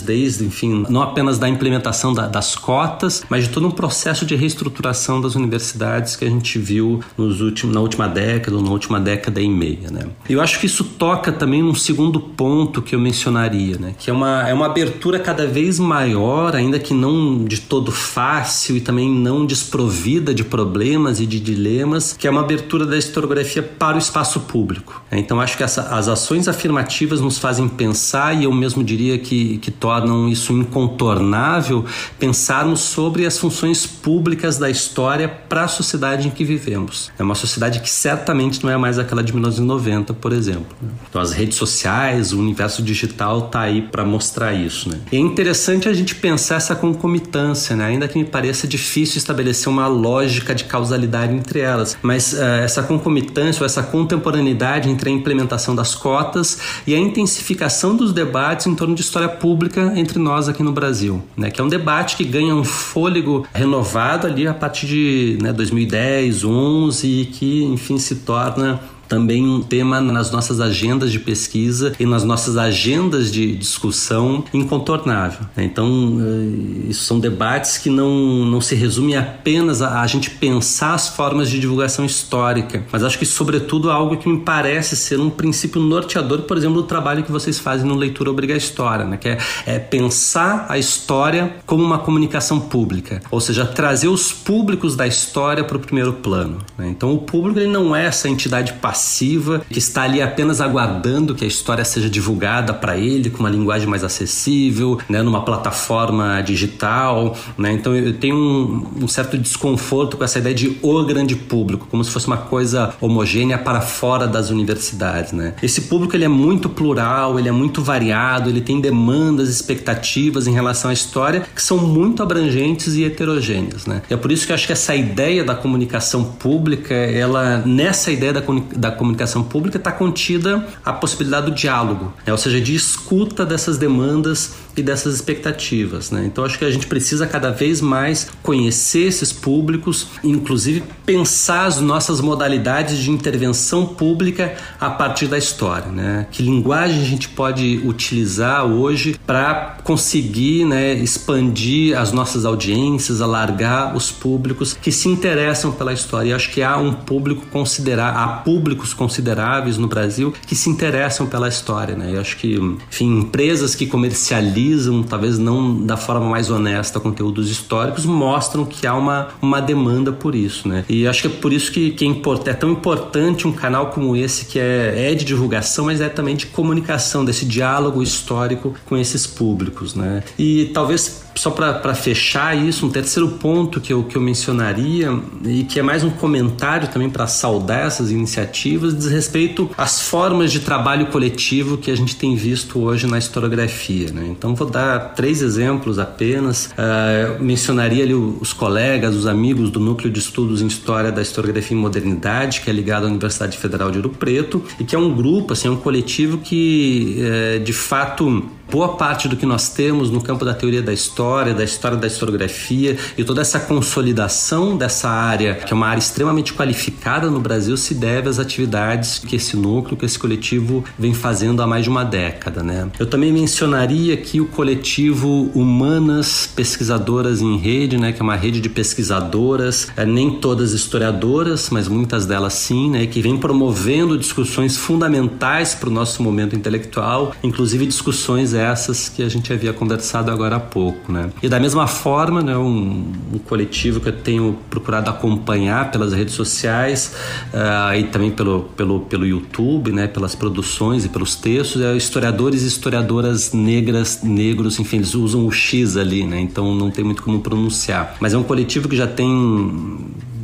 desde, enfim, não apenas da implementação da, das cotas, mas de todo um processo de reestruturação das universidades que a gente viu nos últimos, na última década ou na última década e meia, né? Eu acho que isso toca também num segundo ponto que eu mencionaria, né? Que é uma, é uma abertura cada vez maior, ainda que não de todo fácil e também não desprovida de problemas e de dilemas, que é uma abertura da historiografia para o espaço público. Então acho que essa, as ações afirmativas nos fazem pensar e eu mesmo diria que, que tornam isso incontornável pensarmos sobre as funções públicas da história para a sociedade em que vivemos. É uma sociedade que certamente não é mais aquela de 1990, por exemplo. Então as redes sociais, o universo digital está aí para mostrar isso. Né? E é interessante a gente pensar essa concomitância, né? ainda que me pareça difícil estabelecer uma lógica de causalidade entre elas, mas uh, essa concomitância ou essa contemporaneidade entre a implementação das cotas e a intensificação dos debates em torno de história pública entre nós aqui no Brasil, né? que é um debate que ganha um fôlego renovado ali a partir de né, 2010, 11 e que, enfim, se torna também um tema nas nossas agendas de pesquisa e nas nossas agendas de discussão incontornável. Né? Então, eh, isso são debates que não, não se resumem apenas a, a gente pensar as formas de divulgação histórica, mas acho que, sobretudo, algo que me parece ser um princípio norteador, por exemplo, do trabalho que vocês fazem no Leitura Obriga a História, né? que é, é pensar a história como uma comunicação pública, ou seja, trazer os públicos da história para o primeiro plano. Né? Então, o público ele não é essa entidade passiva passiva, que está ali apenas aguardando que a história seja divulgada para ele com uma linguagem mais acessível, né, numa plataforma digital. Né? Então eu tenho um, um, certo desconforto com essa ideia de o grande público, como se fosse uma coisa homogênea para fora das universidades. Né? Esse público ele é muito plural, ele é muito variado, ele tem demandas, expectativas em relação à história que são muito abrangentes e heterogêneas. Né? É por isso que eu acho que essa ideia da comunicação pública, ela nessa ideia da, da da comunicação pública está contida a possibilidade do diálogo, né? ou seja, de escuta dessas demandas e dessas expectativas. Né? Então acho que a gente precisa cada vez mais conhecer esses públicos, inclusive pensar as nossas modalidades de intervenção pública a partir da história. Né? Que linguagem a gente pode utilizar hoje para conseguir né, expandir as nossas audiências, alargar os públicos que se interessam pela história. E acho que há um público considerável, há públicos consideráveis no Brasil que se interessam pela história. Né? Acho que, enfim, empresas que comercializam analisam, talvez não da forma mais honesta, conteúdos históricos, mostram que há uma, uma demanda por isso, né? E acho que é por isso que, que é, é tão importante um canal como esse, que é, é de divulgação, mas é também de comunicação, desse diálogo histórico com esses públicos, né? E talvez só para fechar isso, um terceiro ponto que eu, que eu mencionaria e que é mais um comentário também para saudar essas iniciativas, diz respeito às formas de trabalho coletivo que a gente tem visto hoje na historiografia. Né? Então, vou dar três exemplos apenas. Uh, mencionaria ali os colegas, os amigos do Núcleo de Estudos em História da Historiografia e Modernidade, que é ligado à Universidade Federal de Ouro Preto, e que é um grupo, assim, é um coletivo que, uh, de fato, boa parte do que nós temos no campo da teoria da história, da história da historiografia e toda essa consolidação dessa área, que é uma área extremamente qualificada no Brasil, se deve às atividades que esse núcleo, que esse coletivo vem fazendo há mais de uma década, né? Eu também mencionaria aqui o coletivo Humanas Pesquisadoras em Rede, né, que é uma rede de pesquisadoras, é, nem todas historiadoras, mas muitas delas sim, né, que vem promovendo discussões fundamentais para o nosso momento intelectual, inclusive discussões essas que a gente havia conversado agora há pouco, né? E da mesma forma, né, um, um coletivo que eu tenho procurado acompanhar pelas redes sociais uh, e também pelo, pelo, pelo YouTube, né, pelas produções e pelos textos, é historiadores e historiadoras negras, negros, enfim, eles usam o X ali, né? Então não tem muito como pronunciar. Mas é um coletivo que já tem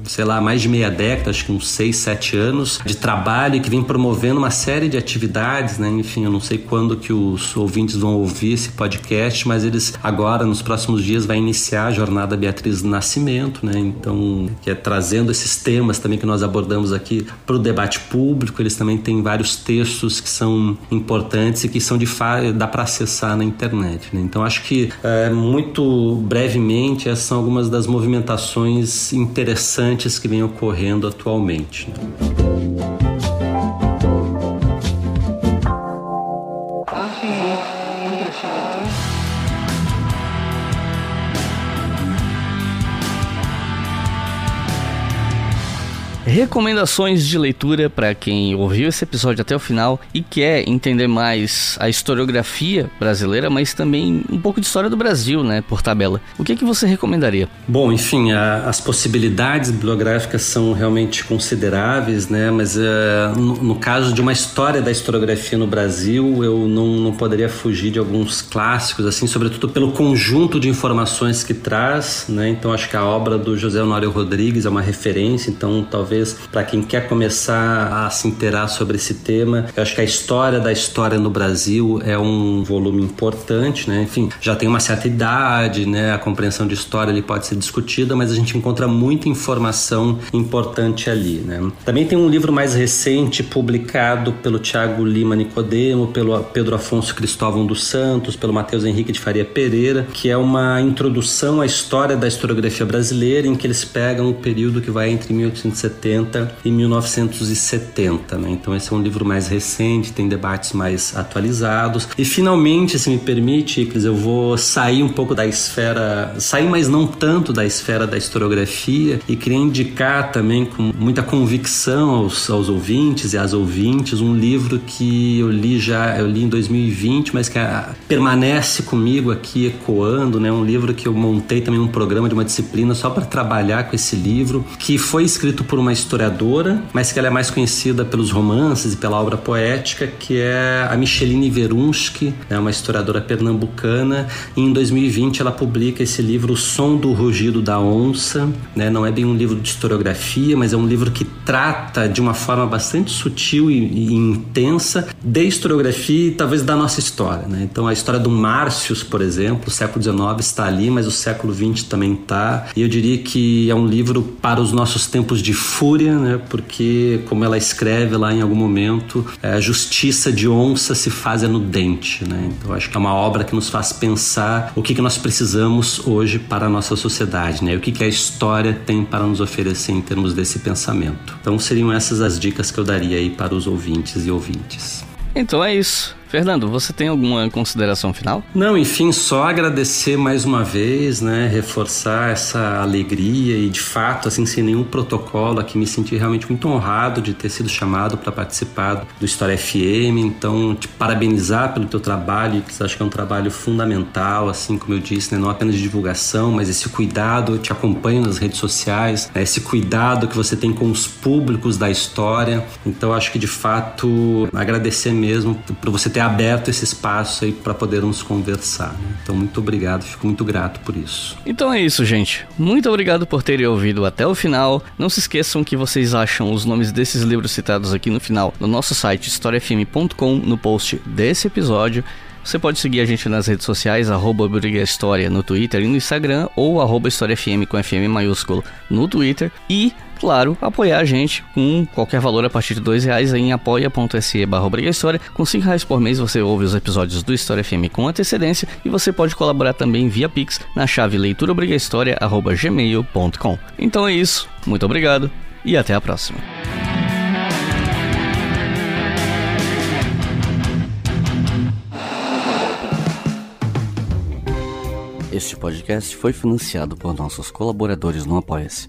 sei lá, mais de meia década, acho que uns seis, sete anos de trabalho que vem promovendo uma série de atividades, né? Enfim, eu não sei quando que os ouvintes vão ouvir esse podcast, mas eles agora, nos próximos dias, vai iniciar a jornada Beatriz Nascimento, né? Então, que é trazendo esses temas também que nós abordamos aqui para o debate público. Eles também têm vários textos que são importantes e que são de dá para acessar na internet. Né? Então, acho que é, muito brevemente essas são algumas das movimentações interessantes que vêm ocorrendo atualmente. Né? Recomendações de leitura para quem ouviu esse episódio até o final e quer entender mais a historiografia brasileira, mas também um pouco de história do Brasil, né, por tabela. O que é que você recomendaria? Bom, enfim, a, as possibilidades bibliográficas são realmente consideráveis, né, mas uh, no, no, caso de uma história da historiografia no Brasil, eu não, não poderia fugir de alguns clássicos, assim, sobretudo pelo conjunto de informações que traz, né, então acho que a obra do José Honório Rodrigues é uma referência, então talvez para quem quer começar a se inteirar sobre esse tema. Eu acho que a história da história no Brasil é um volume importante, né? Enfim, já tem uma certa idade, né? A compreensão de história ele pode ser discutida, mas a gente encontra muita informação importante ali, né? Também tem um livro mais recente publicado pelo Tiago Lima Nicodemo, pelo Pedro Afonso Cristóvão dos Santos, pelo Matheus Henrique de Faria Pereira, que é uma introdução à história da historiografia brasileira, em que eles pegam o período que vai entre 1870 1980 e 1970. Né? Então esse é um livro mais recente, tem debates mais atualizados. E finalmente, se me permite, Iclis, eu vou sair um pouco da esfera, sair mas não tanto da esfera da historiografia e queria indicar também com muita convicção aos, aos ouvintes e às ouvintes um livro que eu li já, eu li em 2020, mas que a, ah, permanece comigo aqui ecoando, né? Um livro que eu montei também um programa de uma disciplina só para trabalhar com esse livro, que foi escrito por uma historiadora, mas que ela é mais conhecida pelos romances e pela obra poética, que é a Micheline Verunski, é uma historiadora pernambucana. E em 2020 ela publica esse livro O Som do Rugido da Onça. Né? Não é bem um livro de historiografia, mas é um livro que trata de uma forma bastante sutil e, e intensa de historiografia e talvez da nossa história. Né? Então a história do Márcios, por exemplo, o século XIX está ali, mas o século XX também está. E eu diria que é um livro para os nossos tempos de fúria fúria, né? Porque, como ela escreve lá em algum momento, é, a justiça de onça se faz é no dente, né? Então, acho que é uma obra que nos faz pensar o que, que nós precisamos hoje para a nossa sociedade, né? O que, que a história tem para nos oferecer em termos desse pensamento. Então, seriam essas as dicas que eu daria aí para os ouvintes e ouvintes. Então é isso. Fernando, você tem alguma consideração final? Não, enfim, só agradecer mais uma vez, né, reforçar essa alegria e de fato, assim, sem nenhum protocolo, aqui me senti realmente muito honrado de ter sido chamado para participar do História FM, então te parabenizar pelo teu trabalho, que acho que é um trabalho fundamental, assim como eu disse, né, não apenas de divulgação, mas esse cuidado, eu te acompanho nas redes sociais, né, esse cuidado que você tem com os públicos da história, então acho que de fato agradecer mesmo por você ter aberto esse espaço aí para podermos conversar. Né? Então, muito obrigado, fico muito grato por isso. Então é isso, gente. Muito obrigado por terem ouvido até o final. Não se esqueçam que vocês acham os nomes desses livros citados aqui no final no nosso site historiafm.com no post desse episódio. Você pode seguir a gente nas redes sociais, arroba História no Twitter e no Instagram, ou arroba HistóriaFM com FM maiúsculo no Twitter. E claro, apoiar a gente com qualquer valor a partir de dois reais em apoia.se barra História. Com cinco reais por mês você ouve os episódios do História FM com antecedência e você pode colaborar também via Pix na chave leituraobrigahistoria.gmail.com. Então é isso, muito obrigado e até a próxima. Este podcast foi financiado por nossos colaboradores no Apoia-se.